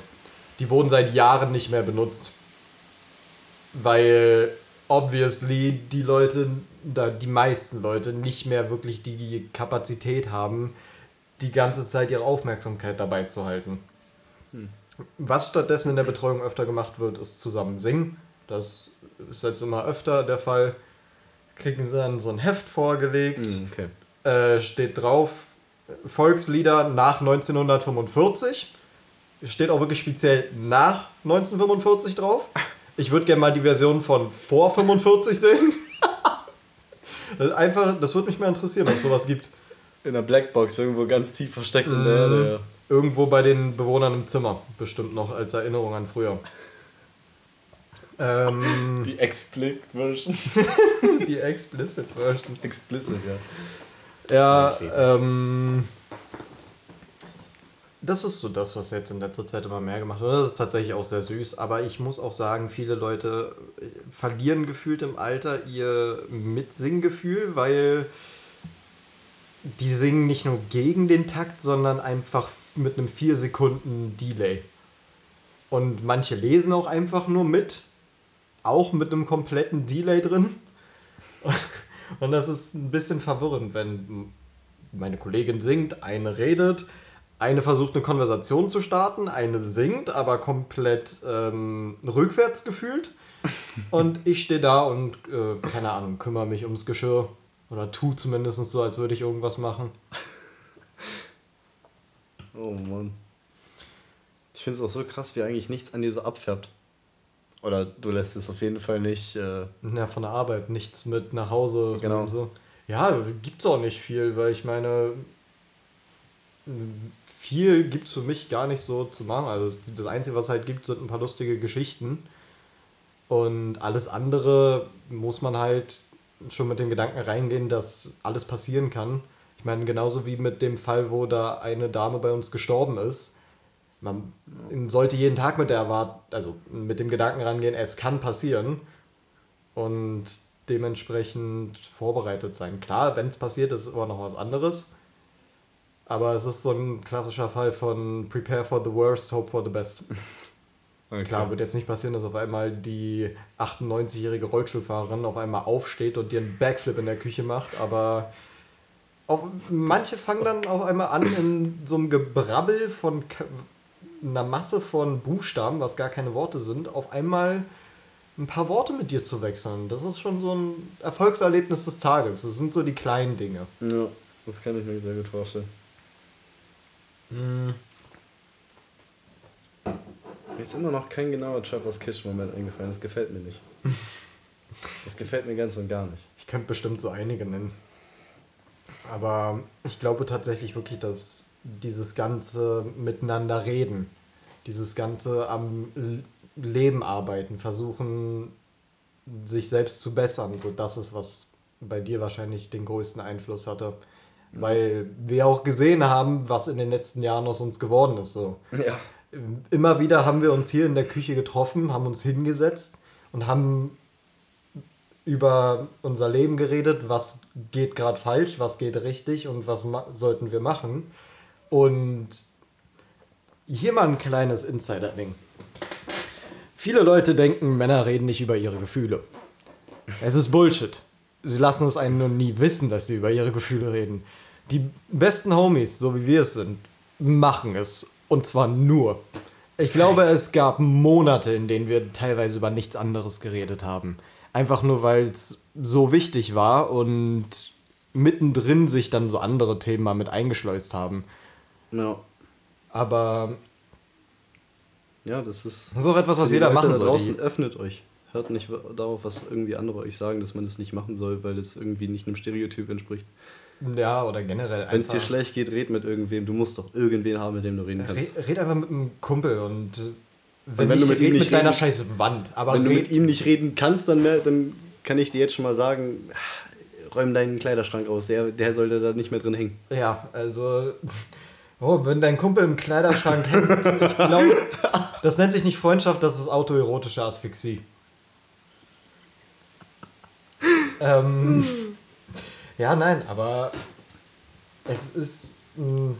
Die wurden seit Jahren nicht mehr benutzt. Weil obviously die Leute, da die meisten Leute nicht mehr wirklich die Kapazität haben, die ganze Zeit ihre Aufmerksamkeit dabei zu halten. Was stattdessen in der Betreuung öfter gemacht wird, ist zusammen singen. Das ist jetzt immer öfter der Fall. Kriegen sie dann so ein Heft vorgelegt, Hm, okay. äh, steht drauf Volkslieder nach 1945. Steht auch wirklich speziell nach 1945 drauf. Ich würde gerne mal die Version von vor 45 sehen. Das Einfach, das würde mich mal interessieren, ob es sowas gibt. In der Blackbox irgendwo ganz tief versteckt in der Erde, ja. Irgendwo bei den Bewohnern im Zimmer, bestimmt noch als Erinnerung an früher. Ähm, Die Explicit Version. die Explicit Version. Explicit, ja. Ja, Okay. ähm. Das ist so das, was jetzt in letzter Zeit immer mehr gemacht wird. Das ist tatsächlich auch sehr süß, aber ich muss auch sagen, viele Leute äh, verlieren gefühlt im Alter ihr Mitsinggefühl, weil die singen nicht nur gegen den Takt, sondern einfach mit einem 4 Sekunden Delay. Und manche lesen auch einfach nur mit, auch mit einem kompletten Delay drin. Und das ist ein bisschen verwirrend, wenn meine Kollegin singt, eine redet, eine versucht eine Konversation zu starten, eine singt, aber komplett ähm, rückwärts gefühlt. Und ich stehe da und, äh, keine Ahnung, kümmere mich ums Geschirr. Oder tu zumindest so, als würde ich irgendwas machen. Oh Mann. Ich finde es auch so krass, wie eigentlich nichts an dir so abfärbt. Oder du lässt es auf jeden Fall nicht. Äh, Ja, von der Arbeit nichts mit nach Hause. Genau. und So. Ja, gibt's auch nicht viel, weil ich meine, viel gibt's für mich gar nicht so zu machen. Also es- das Einzige, was es halt gibt, sind ein paar lustige Geschichten. Und alles andere muss man halt schon mit dem Gedanken reingehen, dass alles passieren kann. Ich meine, genauso wie mit dem Fall, wo da eine Dame bei uns gestorben ist. Man sollte jeden Tag mit der Erwart also mit dem Gedanken rangehen, es kann passieren und dementsprechend vorbereitet sein. Klar, wenn es passiert, ist immer noch was anderes. Aber es ist so ein klassischer Fall von Prepare for the worst, hope for the best. Okay. Klar, wird jetzt nicht passieren, dass auf einmal die 98-jährige Rollstuhlfahrerin auf einmal aufsteht und dir einen Backflip in der Küche macht, aber auch manche fangen dann auf einmal an in so einem Gebrabbel von einer Masse von Buchstaben, was gar keine Worte sind, auf einmal ein paar Worte mit dir zu wechseln. Das ist schon so ein Erfolgserlebnis des Tages. Das sind so die kleinen Dinge. Ja, das kann ich mir sehr gut vorstellen. Mir ist immer noch kein genauer Trappers Kitchen-Moment eingefallen. Das gefällt mir nicht. Das gefällt mir ganz und gar nicht. Ich könnte bestimmt so einige nennen. Aber ich glaube tatsächlich wirklich, dass dieses ganze Miteinander reden, dieses ganze am Leben arbeiten, versuchen, sich selbst zu bessern, so das ist, was bei dir wahrscheinlich den größten Einfluss hatte. Weil wir auch gesehen haben, was in den letzten Jahren aus uns geworden ist. So. Ja. Immer wieder haben wir uns hier in der Küche getroffen, haben uns hingesetzt und haben über unser Leben geredet, was geht gerade falsch, was geht richtig und was sollten wir machen. Und hier mal ein kleines Insider-Ding. Viele Leute denken, Männer reden nicht über ihre Gefühle. Es ist Bullshit. Sie lassen es einen nur nie wissen, dass sie über ihre Gefühle reden. Die besten Homies, so wie wir es sind, machen es. Und zwar nur. Ich glaube, es gab Monate, in denen wir teilweise über nichts anderes geredet haben. Einfach nur, weil es so wichtig war und mittendrin sich dann so andere Themen mal mit eingeschleust haben. Ja. Aber Ja, das ist. das ist auch etwas, was jeder machen da soll. draußen öffnet euch. Hört nicht darauf, was irgendwie andere euch sagen, dass man das nicht machen soll, weil es irgendwie nicht einem Stereotyp entspricht. Ja, oder generell Wenn es dir schlecht geht, red mit irgendwem. Du musst doch irgendwen haben, mit dem du reden kannst. Red, red einfach mit einem Kumpel und äh, wenn, wenn du mit ihm nicht mit deiner reden- scheiß Wand. Aber Wenn du red, mit ihm nicht reden kannst, dann, mehr, dann kann ich dir jetzt schon mal sagen, räum deinen Kleiderschrank aus. Der, der sollte da nicht mehr drin hängen. Ja, also. Oh, wenn dein Kumpel im Kleiderschrank hängt, ich glaube, das nennt sich nicht Freundschaft, das ist autoerotische Asphyxie. Ähm, ja, nein, aber es ist mh,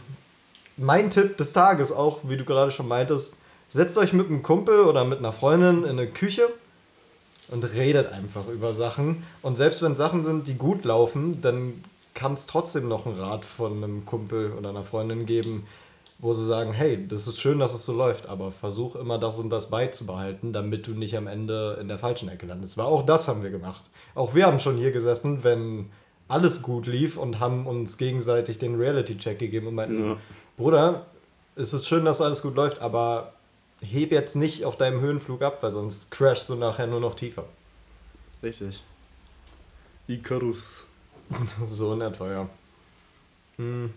mein Tipp des Tages auch, wie du gerade schon meintest, setzt euch mit einem Kumpel oder mit einer Freundin in eine Küche und redet einfach über Sachen. Und selbst wenn Sachen sind, die gut laufen, dann kann es trotzdem noch einen Rat von einem Kumpel oder einer Freundin geben, wo sie sagen, hey, das ist schön, dass es so läuft, aber versuch immer das und das beizubehalten, damit du nicht am Ende in der falschen Ecke landest. Weil auch das haben wir gemacht. Auch wir haben schon hier gesessen, wenn alles gut lief und haben uns gegenseitig den Reality-Check gegeben und meinten, Ja. Bruder, es ist schön, dass alles gut läuft, aber heb jetzt nicht auf deinem Höhenflug ab, weil sonst crashst du nachher nur noch tiefer. Richtig. Icarus. so in etwa, ja. Hm.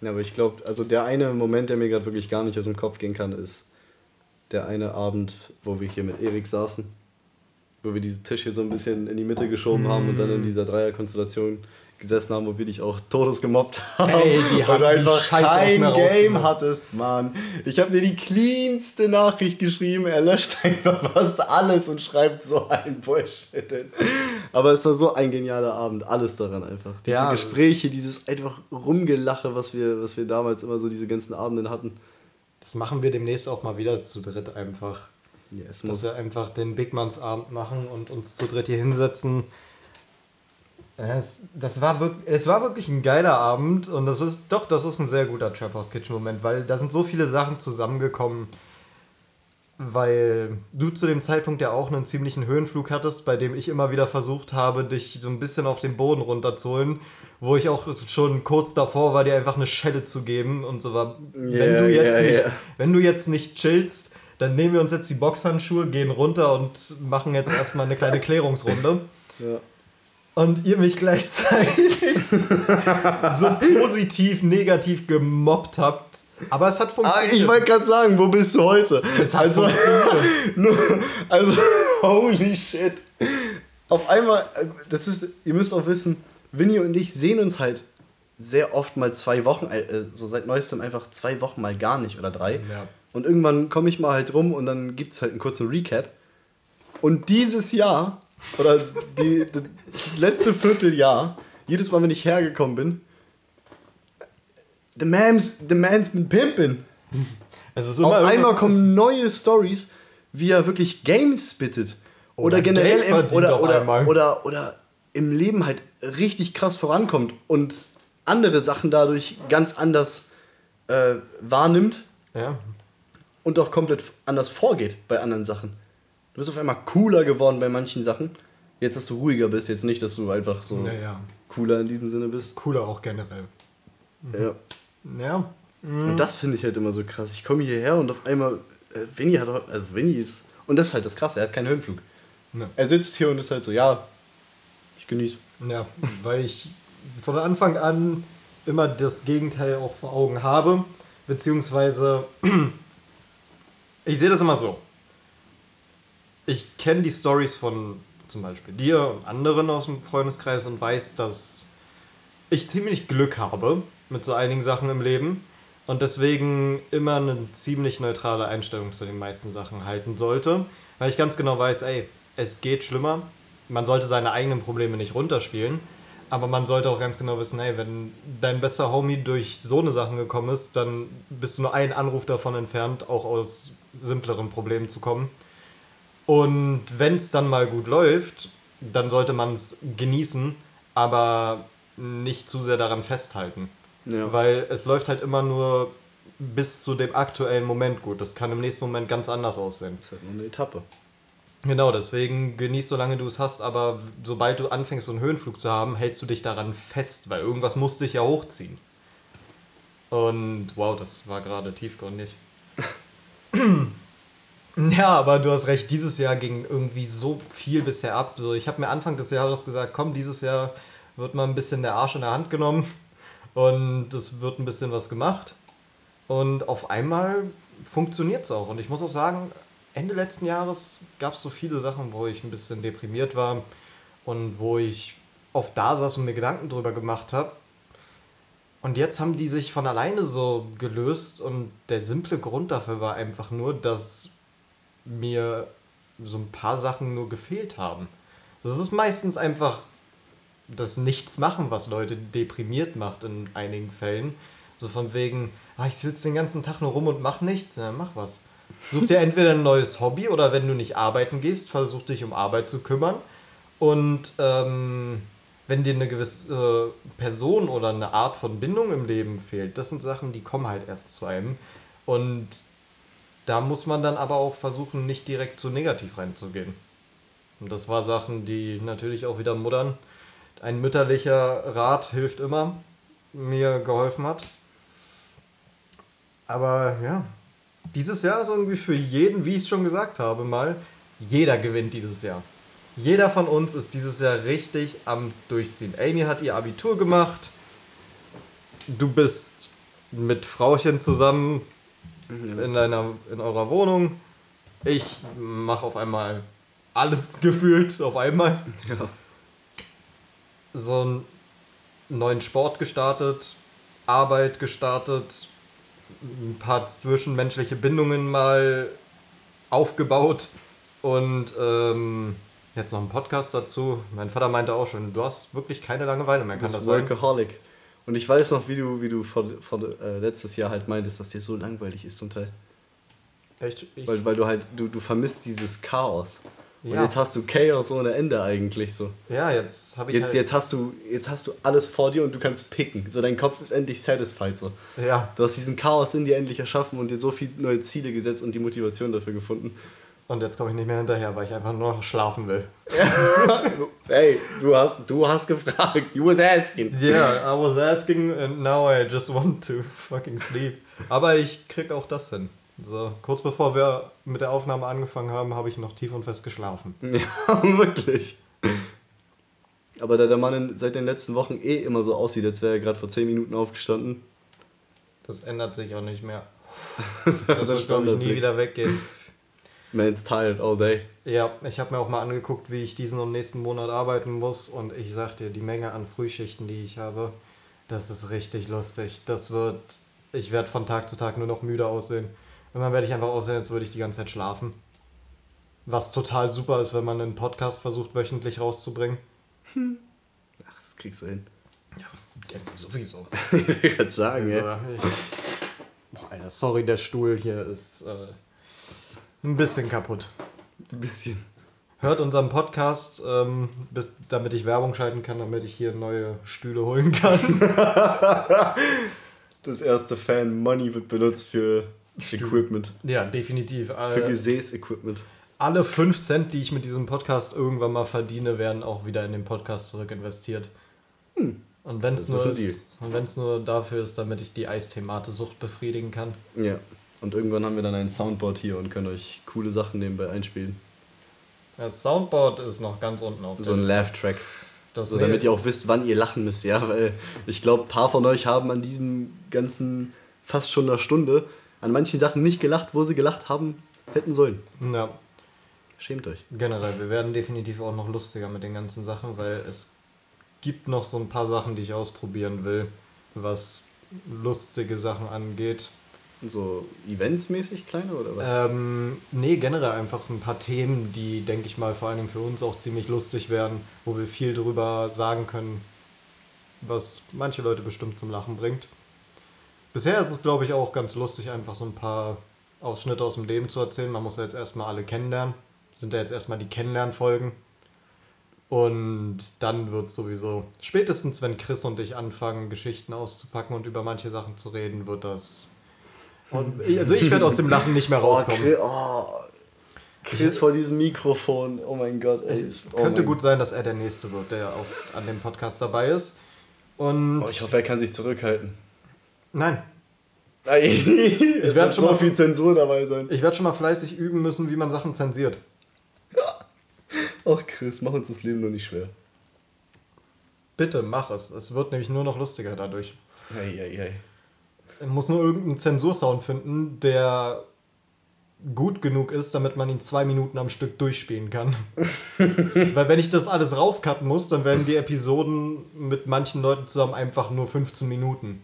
Ja, aber ich glaube, also der eine Moment, der mir gerade wirklich gar nicht aus dem Kopf gehen kann, ist der eine Abend, wo wir hier mit Erik saßen. Wo wir diesen Tisch hier so ein bisschen in die Mitte geschoben haben und dann in dieser Dreierkonstellation gesessen haben, wo wir dich auch todes gemobbt haben. Ey, die haben und die einfach Scheiße aus kein Game hattest, Mann. Ich habe dir die cleanste Nachricht geschrieben, er löscht einfach fast alles und schreibt so ein Bullshit hin. Aber es war so ein genialer Abend, alles daran einfach. Diese Ja. Gespräche, dieses einfach Rumgelache, was wir, was wir damals immer so diese ganzen Abenden hatten. Das machen wir demnächst auch mal wieder zu dritt einfach. Ja, es Dass muss. wir einfach den Big Mans Abend machen und uns zu dritt hier hinsetzen. Es, das war wirklich, es war wirklich ein geiler Abend und das ist doch, das ist ein sehr guter Trap House Kitchen Moment, weil da sind so viele Sachen zusammengekommen, weil du zu dem Zeitpunkt ja auch einen ziemlichen Höhenflug hattest, bei dem ich immer wieder versucht habe, dich so ein bisschen auf den Boden runterzuholen, wo ich auch schon kurz davor war, dir einfach eine Schelle zu geben und so war, wenn Yeah, du jetzt yeah, nicht, yeah. wenn du jetzt nicht chillst, dann nehmen wir uns jetzt die Boxhandschuhe, gehen runter und machen jetzt erstmal eine kleine Klärungsrunde. Ja. Und ihr mich gleichzeitig so positiv, negativ gemobbt habt. Aber es hat Ah, funktioniert. ich wollte gerade sagen, wo bist du heute? es hat Also, funktioniert. also, holy shit. Auf einmal, äh, das ist, ihr müsst auch wissen, Vinny und ich sehen uns halt sehr oft mal zwei Wochen, äh, so seit neuestem einfach zwei Wochen mal gar nicht oder drei. Ja. Und irgendwann komme ich mal halt rum und dann gibt es halt einen kurzen Recap. Und dieses Jahr, oder die, das letzte Vierteljahr, jedes Mal, wenn ich hergekommen bin, the man's, the man's been ist Auf einmal kommen neue Stories, wie er wirklich Games spittet. Oder, Oder generell im, oder, oder, oder, oder im Leben halt richtig krass vorankommt und andere Sachen dadurch ganz anders äh, wahrnimmt Ja. und auch komplett anders vorgeht bei anderen Sachen. Du bist auf einmal cooler geworden bei manchen Sachen. Jetzt, dass du ruhiger bist, jetzt nicht, dass du einfach so Naja, cooler in diesem Sinne bist. cooler auch generell. Ja. Ja. Und das finde ich halt immer so krass. Ich komme hierher und auf einmal, äh, Vinny hat auch, also Vinny ist, und das ist halt das Krasse, er hat keinen Höhenflug. Ne. Er sitzt hier und ist halt so, ja, ich genieße. Ja, weil ich von Anfang an immer das Gegenteil auch vor Augen habe, beziehungsweise ich sehe das immer so. Ich kenne die Stories von zum Beispiel dir und anderen aus dem Freundeskreis und weiß, dass ich ziemlich Glück habe mit so einigen Sachen im Leben und deswegen immer eine ziemlich neutrale Einstellung zu den meisten Sachen halten sollte, weil ich ganz genau weiß, ey, es geht schlimmer. Man sollte seine eigenen Probleme nicht runterspielen, aber man sollte auch ganz genau wissen, ey, wenn dein bester Homie durch so eine Sachen gekommen ist, dann bist du nur einen Anruf davon entfernt, auch aus simpleren Problemen zu kommen. Und wenn es dann mal gut läuft, dann sollte man es genießen, aber nicht zu sehr daran festhalten. Ja. Weil es läuft halt immer nur bis zu dem aktuellen Moment gut. Das kann im nächsten Moment ganz anders aussehen. Das ist halt nur eine Etappe. Genau, deswegen genieß solange du es hast, aber sobald du anfängst, so einen Höhenflug zu haben, hältst du dich daran fest, weil irgendwas muss dich ja hochziehen. Und wow, das war gerade tiefgründig. ja, aber du hast recht, dieses Jahr ging irgendwie so viel bisher ab. So, ich habe mir Anfang des Jahres gesagt, komm, dieses Jahr wird mal ein bisschen der Arsch in der Hand genommen und es wird ein bisschen was gemacht. Und auf einmal funktioniert es auch. Und ich muss auch sagen, Ende letzten Jahres gab es so viele Sachen, wo ich ein bisschen deprimiert war und wo ich oft da saß und mir Gedanken drüber gemacht habe. Und jetzt haben die sich von alleine so gelöst und der simple Grund dafür war einfach nur, dass mir so ein paar Sachen nur gefehlt haben. Das ist meistens einfach das Nichtsmachen, was Leute deprimiert macht in einigen Fällen. So von wegen, ah, ich sitze den ganzen Tag nur rum und mach nichts. Ja, mach was. Such dir entweder ein neues Hobby oder wenn du nicht arbeiten gehst, versuch dich um Arbeit zu kümmern. Und ähm, wenn dir eine gewisse äh, Person oder eine Art von Bindung im Leben fehlt, das sind Sachen, die kommen halt erst zu einem. Und da muss man dann aber auch versuchen, nicht direkt zu negativ reinzugehen. Und das war Sachen, die natürlich auch wieder Muttern, ein mütterlicher Rat hilft immer, mir geholfen hat. Aber ja, dieses Jahr ist irgendwie für jeden, wie ich es schon gesagt habe, mal, jeder gewinnt dieses Jahr. Jeder von uns ist dieses Jahr richtig am Durchziehen. Amy hat ihr Abitur gemacht. Du bist mit Frauchen zusammen in, deiner, in eurer Wohnung. Ich mache auf einmal alles gefühlt auf einmal. Ja. So einen neuen Sport gestartet, Arbeit gestartet, ein paar zwischenmenschliche Bindungen mal aufgebaut und ähm, jetzt noch ein Podcast dazu. Mein Vater meinte auch schon, du hast wirklich keine Langeweile mehr, Du kann bist das sein? Workaholic. Und ich weiß noch, wie du, wie du vor, vor, äh, letztes Jahr halt meintest, dass dir so langweilig ist zum Teil. Echt? Ich, Weil, weil du halt, du, du vermisst dieses Chaos. Und Ja. jetzt hast du Chaos ohne Ende eigentlich so. ja, jetzt habe ich Jetzt, halt, jetzt, hast du, jetzt hast du alles vor dir und du kannst picken. So, dein Kopf ist endlich satisfied. So. Ja, Du hast diesen Chaos in dir endlich erschaffen und dir so viele neue Ziele gesetzt und die Motivation dafür gefunden. und jetzt komme ich nicht mehr hinterher, weil ich einfach nur noch schlafen will. Hey, du hast, du hast gefragt. You was asking. Yeah, I was asking and now I just want to fucking sleep. Aber ich krieg auch das hin. So, kurz bevor wir mit der Aufnahme angefangen haben, habe ich noch tief und fest geschlafen. Ja, wirklich. Aber da der Mann in, seit den letzten Wochen eh immer so aussieht, als wäre er gerade vor 10 Minuten aufgestanden. Das ändert sich auch nicht mehr. Das Das ist wird, glaube ich, nie wieder weggehen. Man's tired all day. Ja, ich habe mir auch mal angeguckt, wie ich diesen und nächsten Monat arbeiten muss. Und ich sag dir, die Menge an Frühschichten, die ich habe, das ist richtig lustig. Das wird, ich werde von Tag zu Tag nur noch müde aussehen. Irgendwann werde ich einfach aussehen, als würde ich die ganze Zeit schlafen. Was total super ist, wenn man einen Podcast versucht, wöchentlich rauszubringen. Ach, das kriegst du hin. Ja, sowieso. ich würde sagen, ja. Also, Boah, Alter, sorry, der Stuhl hier ist äh, ein bisschen kaputt. Ein bisschen. Hört unseren Podcast, ähm, bis, damit ich Werbung schalten kann, damit ich hier neue Stühle holen kann. Das erste Fan Money wird benutzt für Equipment. ja, definitiv. Für Äh, Gesäßequipment. alle 5 Cent, die ich mit diesem Podcast irgendwann mal verdiene, werden auch wieder in den Podcast zurück investiert. Und wenn es Hm. Nur, ist und nur dafür ist, damit ich die Eisthemate-Sucht befriedigen kann. Ja. Und irgendwann haben wir dann ein Soundboard hier und können euch coole Sachen nebenbei einspielen. Das Soundboard ist noch ganz unten auf So ein. Laugh-Track. So, nee, damit ihr auch wisst, wann ihr lachen müsst, ja, weil ich glaube, ein paar von euch haben an diesem ganzen fast schon einer Stunde an manchen Sachen nicht gelacht, wo sie gelacht haben, hätten sollen. Ja, Schämt euch. generell. Wir werden definitiv auch noch lustiger mit den ganzen Sachen, weil es gibt noch so ein paar Sachen, die ich ausprobieren will, was lustige Sachen angeht. So eventsmäßig kleine oder was? Ähm, nee, generell einfach ein paar Themen, die, denke ich mal, vor allen Dingen für uns auch ziemlich lustig werden, wo wir viel drüber sagen können, was manche Leute bestimmt zum Lachen bringt. Bisher ist es, glaube ich, auch ganz lustig, einfach so ein paar Ausschnitte aus dem Leben zu erzählen. Man muss ja jetzt erstmal alle kennenlernen. Sind ja jetzt erstmal die Kennenlernfolgen. Und dann wird sowieso, spätestens wenn Chris und ich anfangen, Geschichten auszupacken und über manche Sachen zu reden, wird das. Und, also ich werde aus dem Lachen nicht mehr rauskommen. Chris, oh, Chris vor diesem Mikrofon, oh mein Gott. Ey, ich, oh Könnte gut sein, dass er der Nächste wird, der auch an dem Podcast dabei ist. Und Oh, ich hoffe, er kann sich zurückhalten. Nein, Ey, es werd wird schon so mal- viel Zensur dabei sein. ich werde schon mal fleißig üben müssen, wie man Sachen zensiert. Ach Chris, mach uns das Leben nur nicht schwer. Bitte, mach es. Es wird nämlich nur noch lustiger dadurch. Ei, ei, ei. Ich muss nur irgendeinen Zensursound finden, der gut genug ist, damit man ihn zwei Minuten am Stück durchspielen kann. Weil wenn ich das alles rauscutten muss, dann werden die Episoden mit manchen Leuten zusammen einfach nur 15 Minuten.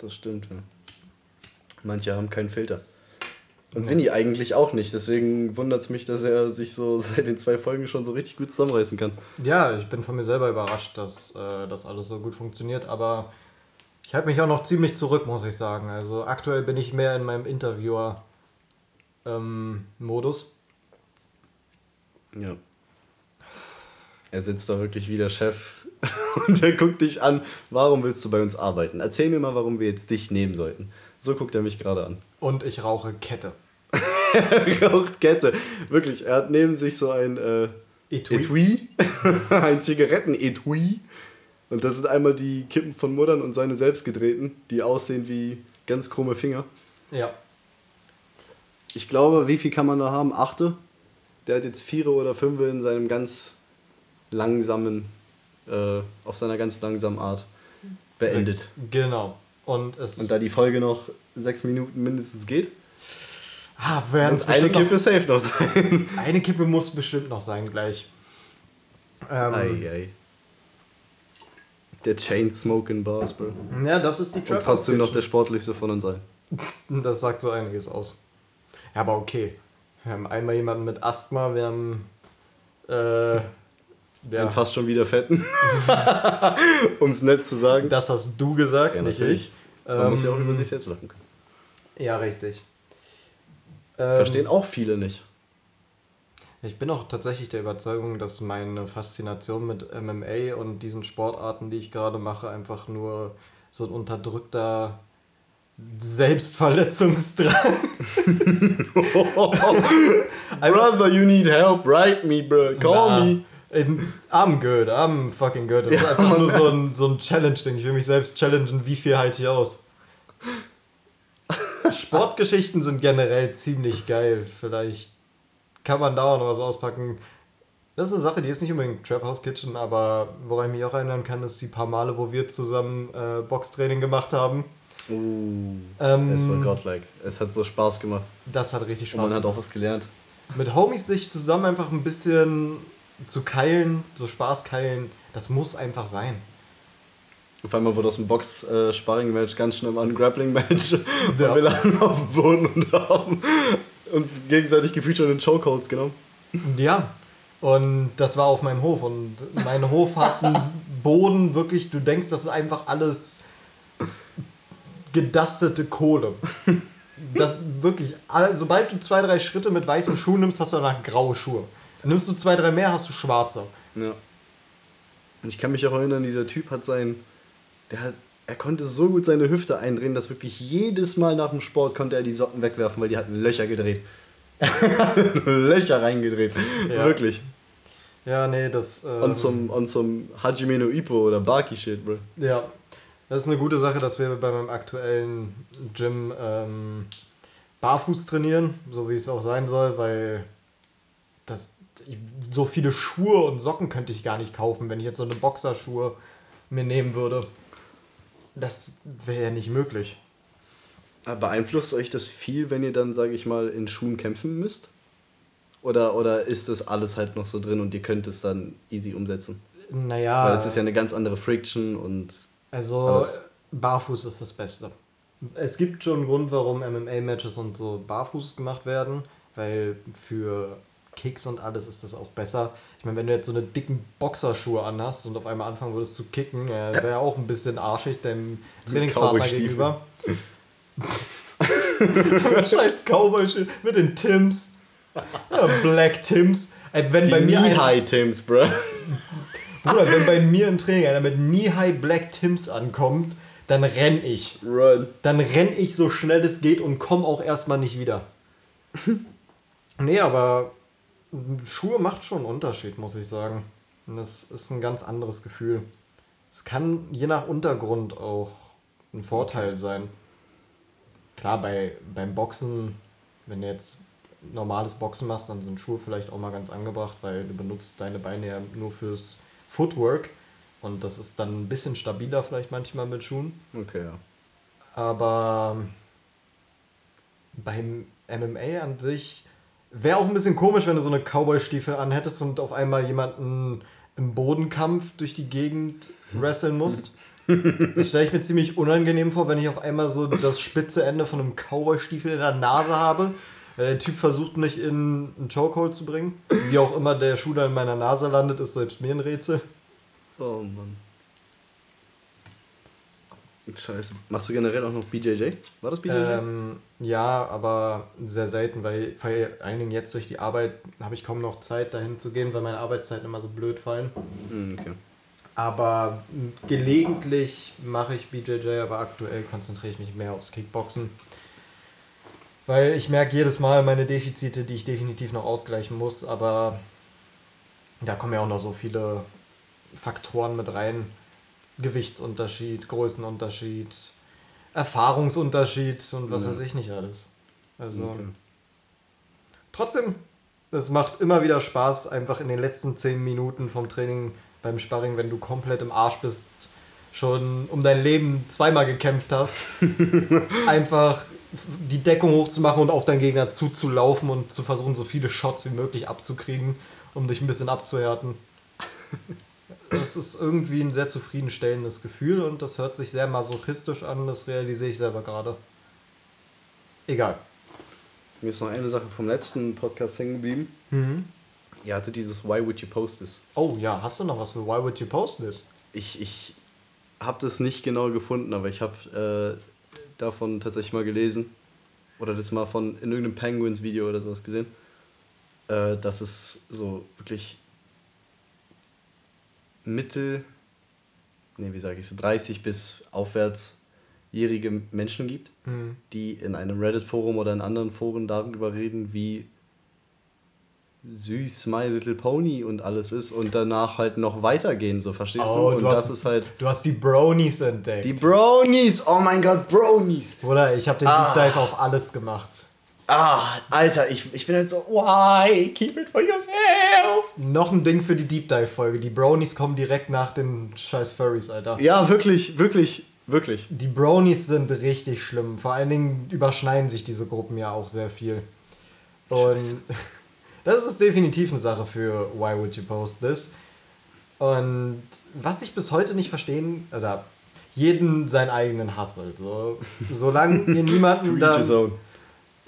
Das stimmt, ja. Manche haben keinen Filter. Und Winnie eigentlich auch nicht. Deswegen wundert es mich, dass er sich so seit den zwei Folgen schon so richtig gut zusammenreißen kann. Ja, ich bin von mir selber überrascht, dass äh, das alles so gut funktioniert, aber ich halte mich auch noch ziemlich zurück, muss ich sagen. Also aktuell bin ich mehr in meinem Interviewer-Modus. Ja. Er sitzt da wirklich wie der Chef und er guckt dich an. Warum willst du bei uns arbeiten? Erzähl mir mal, warum wir jetzt dich nehmen sollten. So guckt er mich gerade an. Und ich rauche Kette. Er raucht Kette. Wirklich, er hat neben sich so ein äh, Etui. Etui. ein Zigaretten-Etui. Und das sind einmal die Kippen von Muttern und seine selbst gedrehten, die aussehen wie ganz krumme Finger. Ja. Ich glaube, wie viel kann man da haben? Achte? Der hat jetzt vier oder fünf in seinem ganz langsamen, äh, auf seiner ganz langsamen Art beendet. Genau. Und es. Und da die Folge noch sechs Minuten mindestens geht, ah, werden eine Kippe safe noch sein. noch, eine Kippe muss bestimmt noch sein gleich. Ähm, Ei, ei. Der Chain-Smoking Boss, Bro. ja, das ist die Und Trap trotzdem noch der sportlichste von uns allen. Das sagt so einiges aus. Ja, aber okay. Wir haben einmal jemanden mit Asthma, wir haben. Äh, Ja. ja, fast schon wieder fetten. um es nett zu sagen. das hast du gesagt, Ja, nicht natürlich. ich. Man muss ja auch Ähm, über sich selbst lachen können. Ja, richtig. Ähm, Verstehen auch viele nicht. Ich bin auch tatsächlich der Überzeugung, dass meine Faszination mit MMA und diesen Sportarten, die ich gerade mache, einfach nur so ein unterdrückter Selbstverletzungsdrang. Brother, you need help, write me, bro. Call me. Ähm, I'm good, I'm fucking good. Das ist einfach nur so ein, so ein Challenge-Ding. Ich will mich selbst challengen, wie viel halte ich aus. Sportgeschichten sind generell ziemlich geil. Vielleicht kann man da auch noch was auspacken. Das ist eine Sache, die ist nicht unbedingt Trap House Kitchen, aber woran ich mich auch erinnern kann, ist die paar Male, wo wir zusammen äh, Boxtraining gemacht haben. Uh, Ähm, es war godlike. Es hat so Spaß gemacht. Das hat richtig Und man Spaß hat gemacht. auch was gelernt. Mit Homies sich zusammen einfach ein bisschen zu keilen, so Spaß keilen, das muss einfach sein. Auf einmal wurde aus dem Box-Sparring-Match ganz schnell mal ein Grappling-Match. Und Ja. wir lagen auf dem Boden und haben uns gegenseitig gefühlt schon in Chokeholds genommen. Ja. Und das war auf meinem Hof. Und mein Hof hat einen Boden, wirklich, du denkst, das ist einfach alles gedustete Kohle. Das wirklich, sobald du zwei, drei Schritte mit weißen Schuhen nimmst, hast du danach graue Schuhe. Nimmst du zwei, drei mehr, hast du schwarze. Ja. Und ich kann mich auch erinnern, dieser Typ hat sein. Der hat. Er konnte so gut seine Hüfte eindrehen, dass wirklich jedes Mal nach dem Sport konnte er die Socken wegwerfen, weil die hatten Löcher gedreht. Löcher reingedreht. Ja. Wirklich. Ja, nee, das. Ähm, On some, on some Hajime no Ippo oder Baki-Shit, bro. Ja, das ist eine gute Sache, dass wir bei meinem aktuellen Gym ähm, barfuß trainieren, so wie es auch sein soll, weil das, so viele Schuhe und Socken könnte ich gar nicht kaufen, wenn ich jetzt so eine Boxerschuhe mir nehmen würde. Das wäre ja nicht möglich. Beeinflusst euch das viel, wenn ihr dann, sage ich mal, in Schuhen kämpfen müsst? Oder, oder ist das alles halt noch so drin und ihr könnt es dann easy umsetzen? Naja, Weil es ist ja eine ganz andere Friction und also alles. barfuß ist das Beste. Es gibt schon einen Grund, warum MMA-Matches und so barfuß gemacht werden, weil für Kicks und alles ist das auch besser. Ich meine, wenn du jetzt so eine dicken Boxerschuhe anhast und auf einmal anfangen würdest zu kicken, ja, wäre ja auch ein bisschen arschig deinem Trainingspartner gegenüber. Scheiß cowboy mit den Tims. Ja, Black Tims. Wenn die bei mir ein, High Tims, bro. Bruder, wenn bei mir im Training einer mit Knee-High Black Tims ankommt, dann renn ich. Run. Dann renn ich so schnell es geht und komm auch erstmal nicht wieder. nee, aber Schuhe macht schon einen Unterschied, muss ich sagen. Und das ist ein ganz anderes Gefühl. Es kann je nach Untergrund auch ein Vorteil sein. Klar, bei, beim Boxen, wenn du jetzt normales Boxen machst, dann sind Schuhe vielleicht auch mal ganz angebracht, weil du benutzt deine Beine ja nur fürs Footwork. Und das ist dann ein bisschen stabiler vielleicht manchmal mit Schuhen. Okay, ja. Aber beim MMA an sich wäre auch ein bisschen komisch, wenn du so eine Cowboy-Stiefel anhättest und auf einmal jemanden im Bodenkampf durch die Gegend wresteln musst. Das stelle ich mir ziemlich unangenehm vor, wenn ich auf einmal so das spitze Ende von einem Cowboy-Stiefel in der Nase habe. Weil der Typ versucht mich in einen Chokehold zu bringen. Wie auch immer der Schuh da in meiner Nase landet, ist selbst mir ein Rätsel. Oh Mann. Scheiße. Machst du generell auch noch BJJ? War das BJJ? Ähm, ja, aber sehr selten, weil vor allen Dingen jetzt durch die Arbeit habe ich kaum noch Zeit dahin zu gehen, weil meine Arbeitszeiten immer so blöd fallen. Hm, okay. Aber gelegentlich mache ich BJJ, aber aktuell konzentriere ich mich mehr aufs Kickboxen. Weil ich merke jedes Mal meine Defizite, die ich definitiv noch ausgleichen muss, aber da kommen ja auch noch so viele Faktoren mit rein. Gewichtsunterschied, Größenunterschied, Erfahrungsunterschied und was Ja. weiß ich nicht alles. Also Okay. trotzdem, es macht immer wieder Spaß, einfach in den letzten 10 Minuten vom Training beim Sparring, wenn du komplett im Arsch bist, schon um dein Leben zweimal gekämpft hast, einfach die Deckung hochzumachen und auf deinen Gegner zuzulaufen und zu versuchen, so viele Shots wie möglich abzukriegen, um dich ein bisschen abzuhärten. Das ist irgendwie ein sehr zufriedenstellendes Gefühl und das hört sich sehr masochistisch an, das realisiere ich selber gerade. Egal. Mir ist noch eine Sache vom letzten Podcast hängen geblieben. Mhm. Ihr hattet dieses Why Would You Post This? Oh ja, hast du noch was für Why Would You Post This? Ich, ich habe das nicht genau gefunden, aber ich habe äh, davon tatsächlich mal gelesen. Oder das mal von in irgendeinem Penguins-Video oder sowas gesehen. Äh, dass es so wirklich mittel, nee, wie sage ich so, 30 bis aufwärtsjährige Menschen gibt, Mhm. die in einem Reddit-Forum oder in anderen Foren darüber reden, wie süß My Little Pony und alles ist und danach halt noch weitergehen, so verstehst Oh, du? Und du hast- das ist halt Du hast die Bronies entdeckt. die Bronies! Oh mein Gott, Bronies! Bruder, ich habe den Ah. Deep Dive auf alles gemacht. Ah, Alter, ich, ich bin halt so, why? Keep it for yourself! Noch ein Ding für die Deep Dive Folge. Die Bronies kommen direkt nach den scheiß Furries, Alter. Ja, wirklich, wirklich, wirklich. Die Bronies sind richtig schlimm. Vor allen Dingen überschneiden sich diese Gruppen ja auch sehr viel. Und Scheiße. das ist definitiv eine Sache für Why Would You Post This? Und was ich bis heute nicht verstehen, oder jeden seinen eigenen Hass halt. So, solange ihr niemanden da.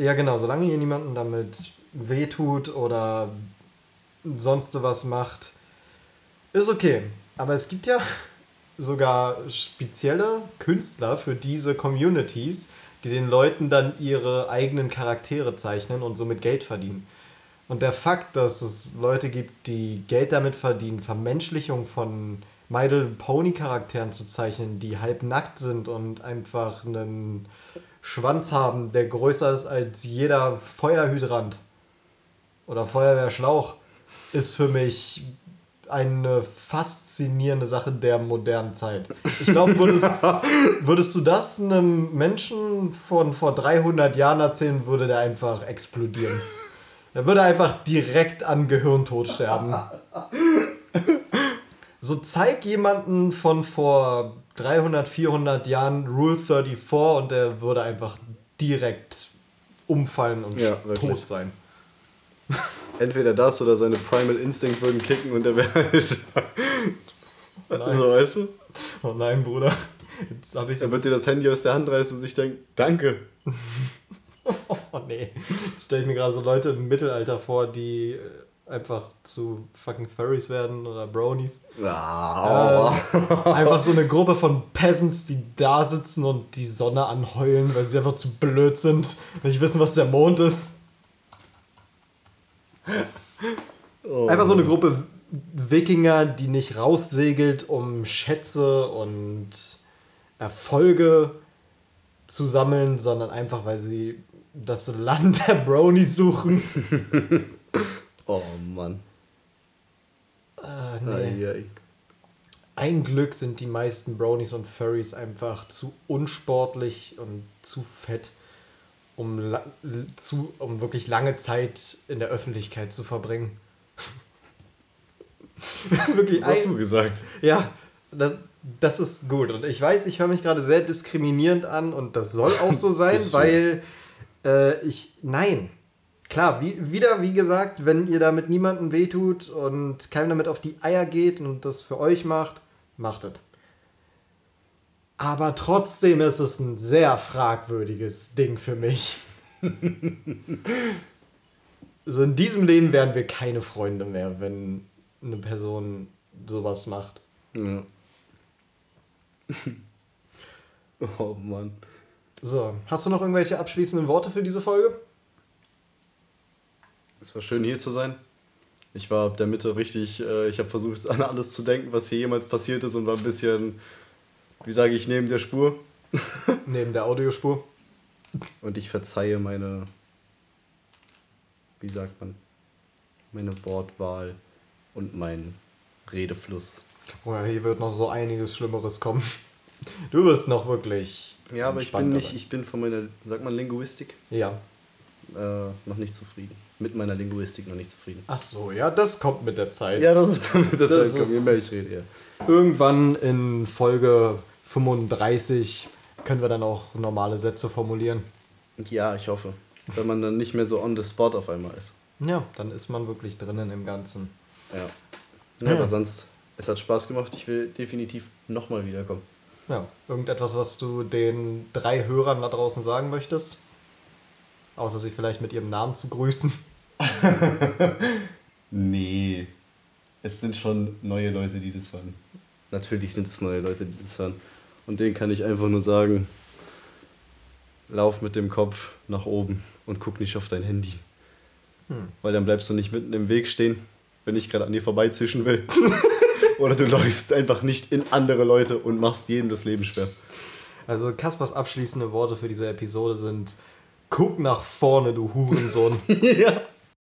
Ja, genau, solange ihr niemanden damit wehtut oder sonst was macht, ist okay. Aber es gibt ja sogar spezielle Künstler für diese Communities, die den Leuten dann ihre eigenen Charaktere zeichnen und somit Geld verdienen. Und der Fakt, dass es Leute gibt, die Geld damit verdienen, Vermenschlichung von My Pony Charakteren zu zeichnen, die halb nackt sind und einfach einen Schwanz haben, der größer ist als jeder Feuerhydrant oder Feuerwehrschlauch, ist für mich eine faszinierende Sache der modernen Zeit. Ich glaube, würdest, würdest du das einem Menschen von vor 300 Jahren erzählen, würde der einfach explodieren. Er würde einfach direkt an Gehirntod sterben. So zeig jemanden von vor 300, 400 Jahren Rule 34 und der würde einfach direkt umfallen und Ja, tot sein. Entweder das oder seine Primal Instinct würden kicken und er wäre halt. Nein. so, weißt du? Oh nein, Bruder. Jetzt habe ich so Er wird dir das Handy aus der Hand reißen und sich denken, danke. Oh nee. Jetzt stelle ich mir gerade so Leute im Mittelalter vor, die äh, einfach zu fucking Furries werden oder Bronies. Ah, Äh, einfach so eine Gruppe von Peasants, die da sitzen und die Sonne anheulen, weil sie einfach zu blöd sind, nicht wissen, was der Mond ist. oh. Einfach so eine Gruppe Wikinger, die nicht raussegelt, um Schätze und Erfolge zu sammeln, sondern einfach, weil sie das Land der Bronies suchen. Oh Mann. Äh, nee. Ai, ai. Ein Glück sind die meisten Bronies und Furries einfach zu unsportlich und zu fett, um, zu, um wirklich lange Zeit in der Öffentlichkeit zu verbringen. wirklich Was hast ein, du gesagt? Ja, das, das ist gut. Und ich weiß, ich höre mich gerade sehr diskriminierend an und das soll auch so sein, weil äh, ich. Nein. Klar, wie, wieder, wie gesagt, wenn ihr damit niemandem wehtut und keinem damit auf die Eier geht und das für euch macht, macht es. Aber trotzdem ist es ein sehr fragwürdiges Ding für mich. so in diesem Leben werden wir keine Freunde mehr, wenn eine Person sowas macht. Ja. oh Mann. So, hast du noch irgendwelche abschließenden Worte für diese Folge? Es war schön hier zu sein. Ich war ab der Mitte richtig, äh, ich habe versucht an alles zu denken, was hier jemals passiert ist und war ein bisschen, wie sage ich, neben der Spur. Neben der Audiospur. Und ich verzeihe meine, wie sagt man, meine Wortwahl und meinen Redefluss. Oh ja, hier wird noch so einiges Schlimmeres kommen. Du bist noch wirklich. Ja, aber ich bin nicht, dabei. ich bin von meiner, sagt man Linguistik, Ja. äh, noch nicht zufrieden. Mit meiner Linguistik noch nicht zufrieden. Ach so, ja, das kommt mit der Zeit. Ja, das ist dann mit der Das Zeit kommen, je mehr ich rede, ja. Irgendwann in Folge 35 können wir dann auch normale Sätze formulieren. Ja, ich hoffe. Wenn man dann nicht mehr so on the spot auf einmal ist. Ja, dann ist man wirklich drinnen im Ganzen. Ja. ja Ja. aber sonst, es hat Spaß gemacht. Ich will definitiv nochmal wiederkommen. Ja, irgendetwas, was du den drei Hörern da draußen sagen möchtest? Außer sie vielleicht mit ihrem Namen zu grüßen. Nee. Es sind schon neue Leute, die das hören. Natürlich sind es neue Leute, die das hören. Und denen kann ich einfach nur sagen, lauf mit dem Kopf nach oben und guck nicht auf dein Handy. Hm. Weil dann bleibst du nicht mitten im Weg stehen, wenn ich gerade an dir vorbeizischen will. Oder du läufst einfach nicht in andere Leute und machst jedem das Leben schwer. Also Kaspers abschließende Worte für diese Episode sind: Guck nach vorne, du Hurensohn. ja.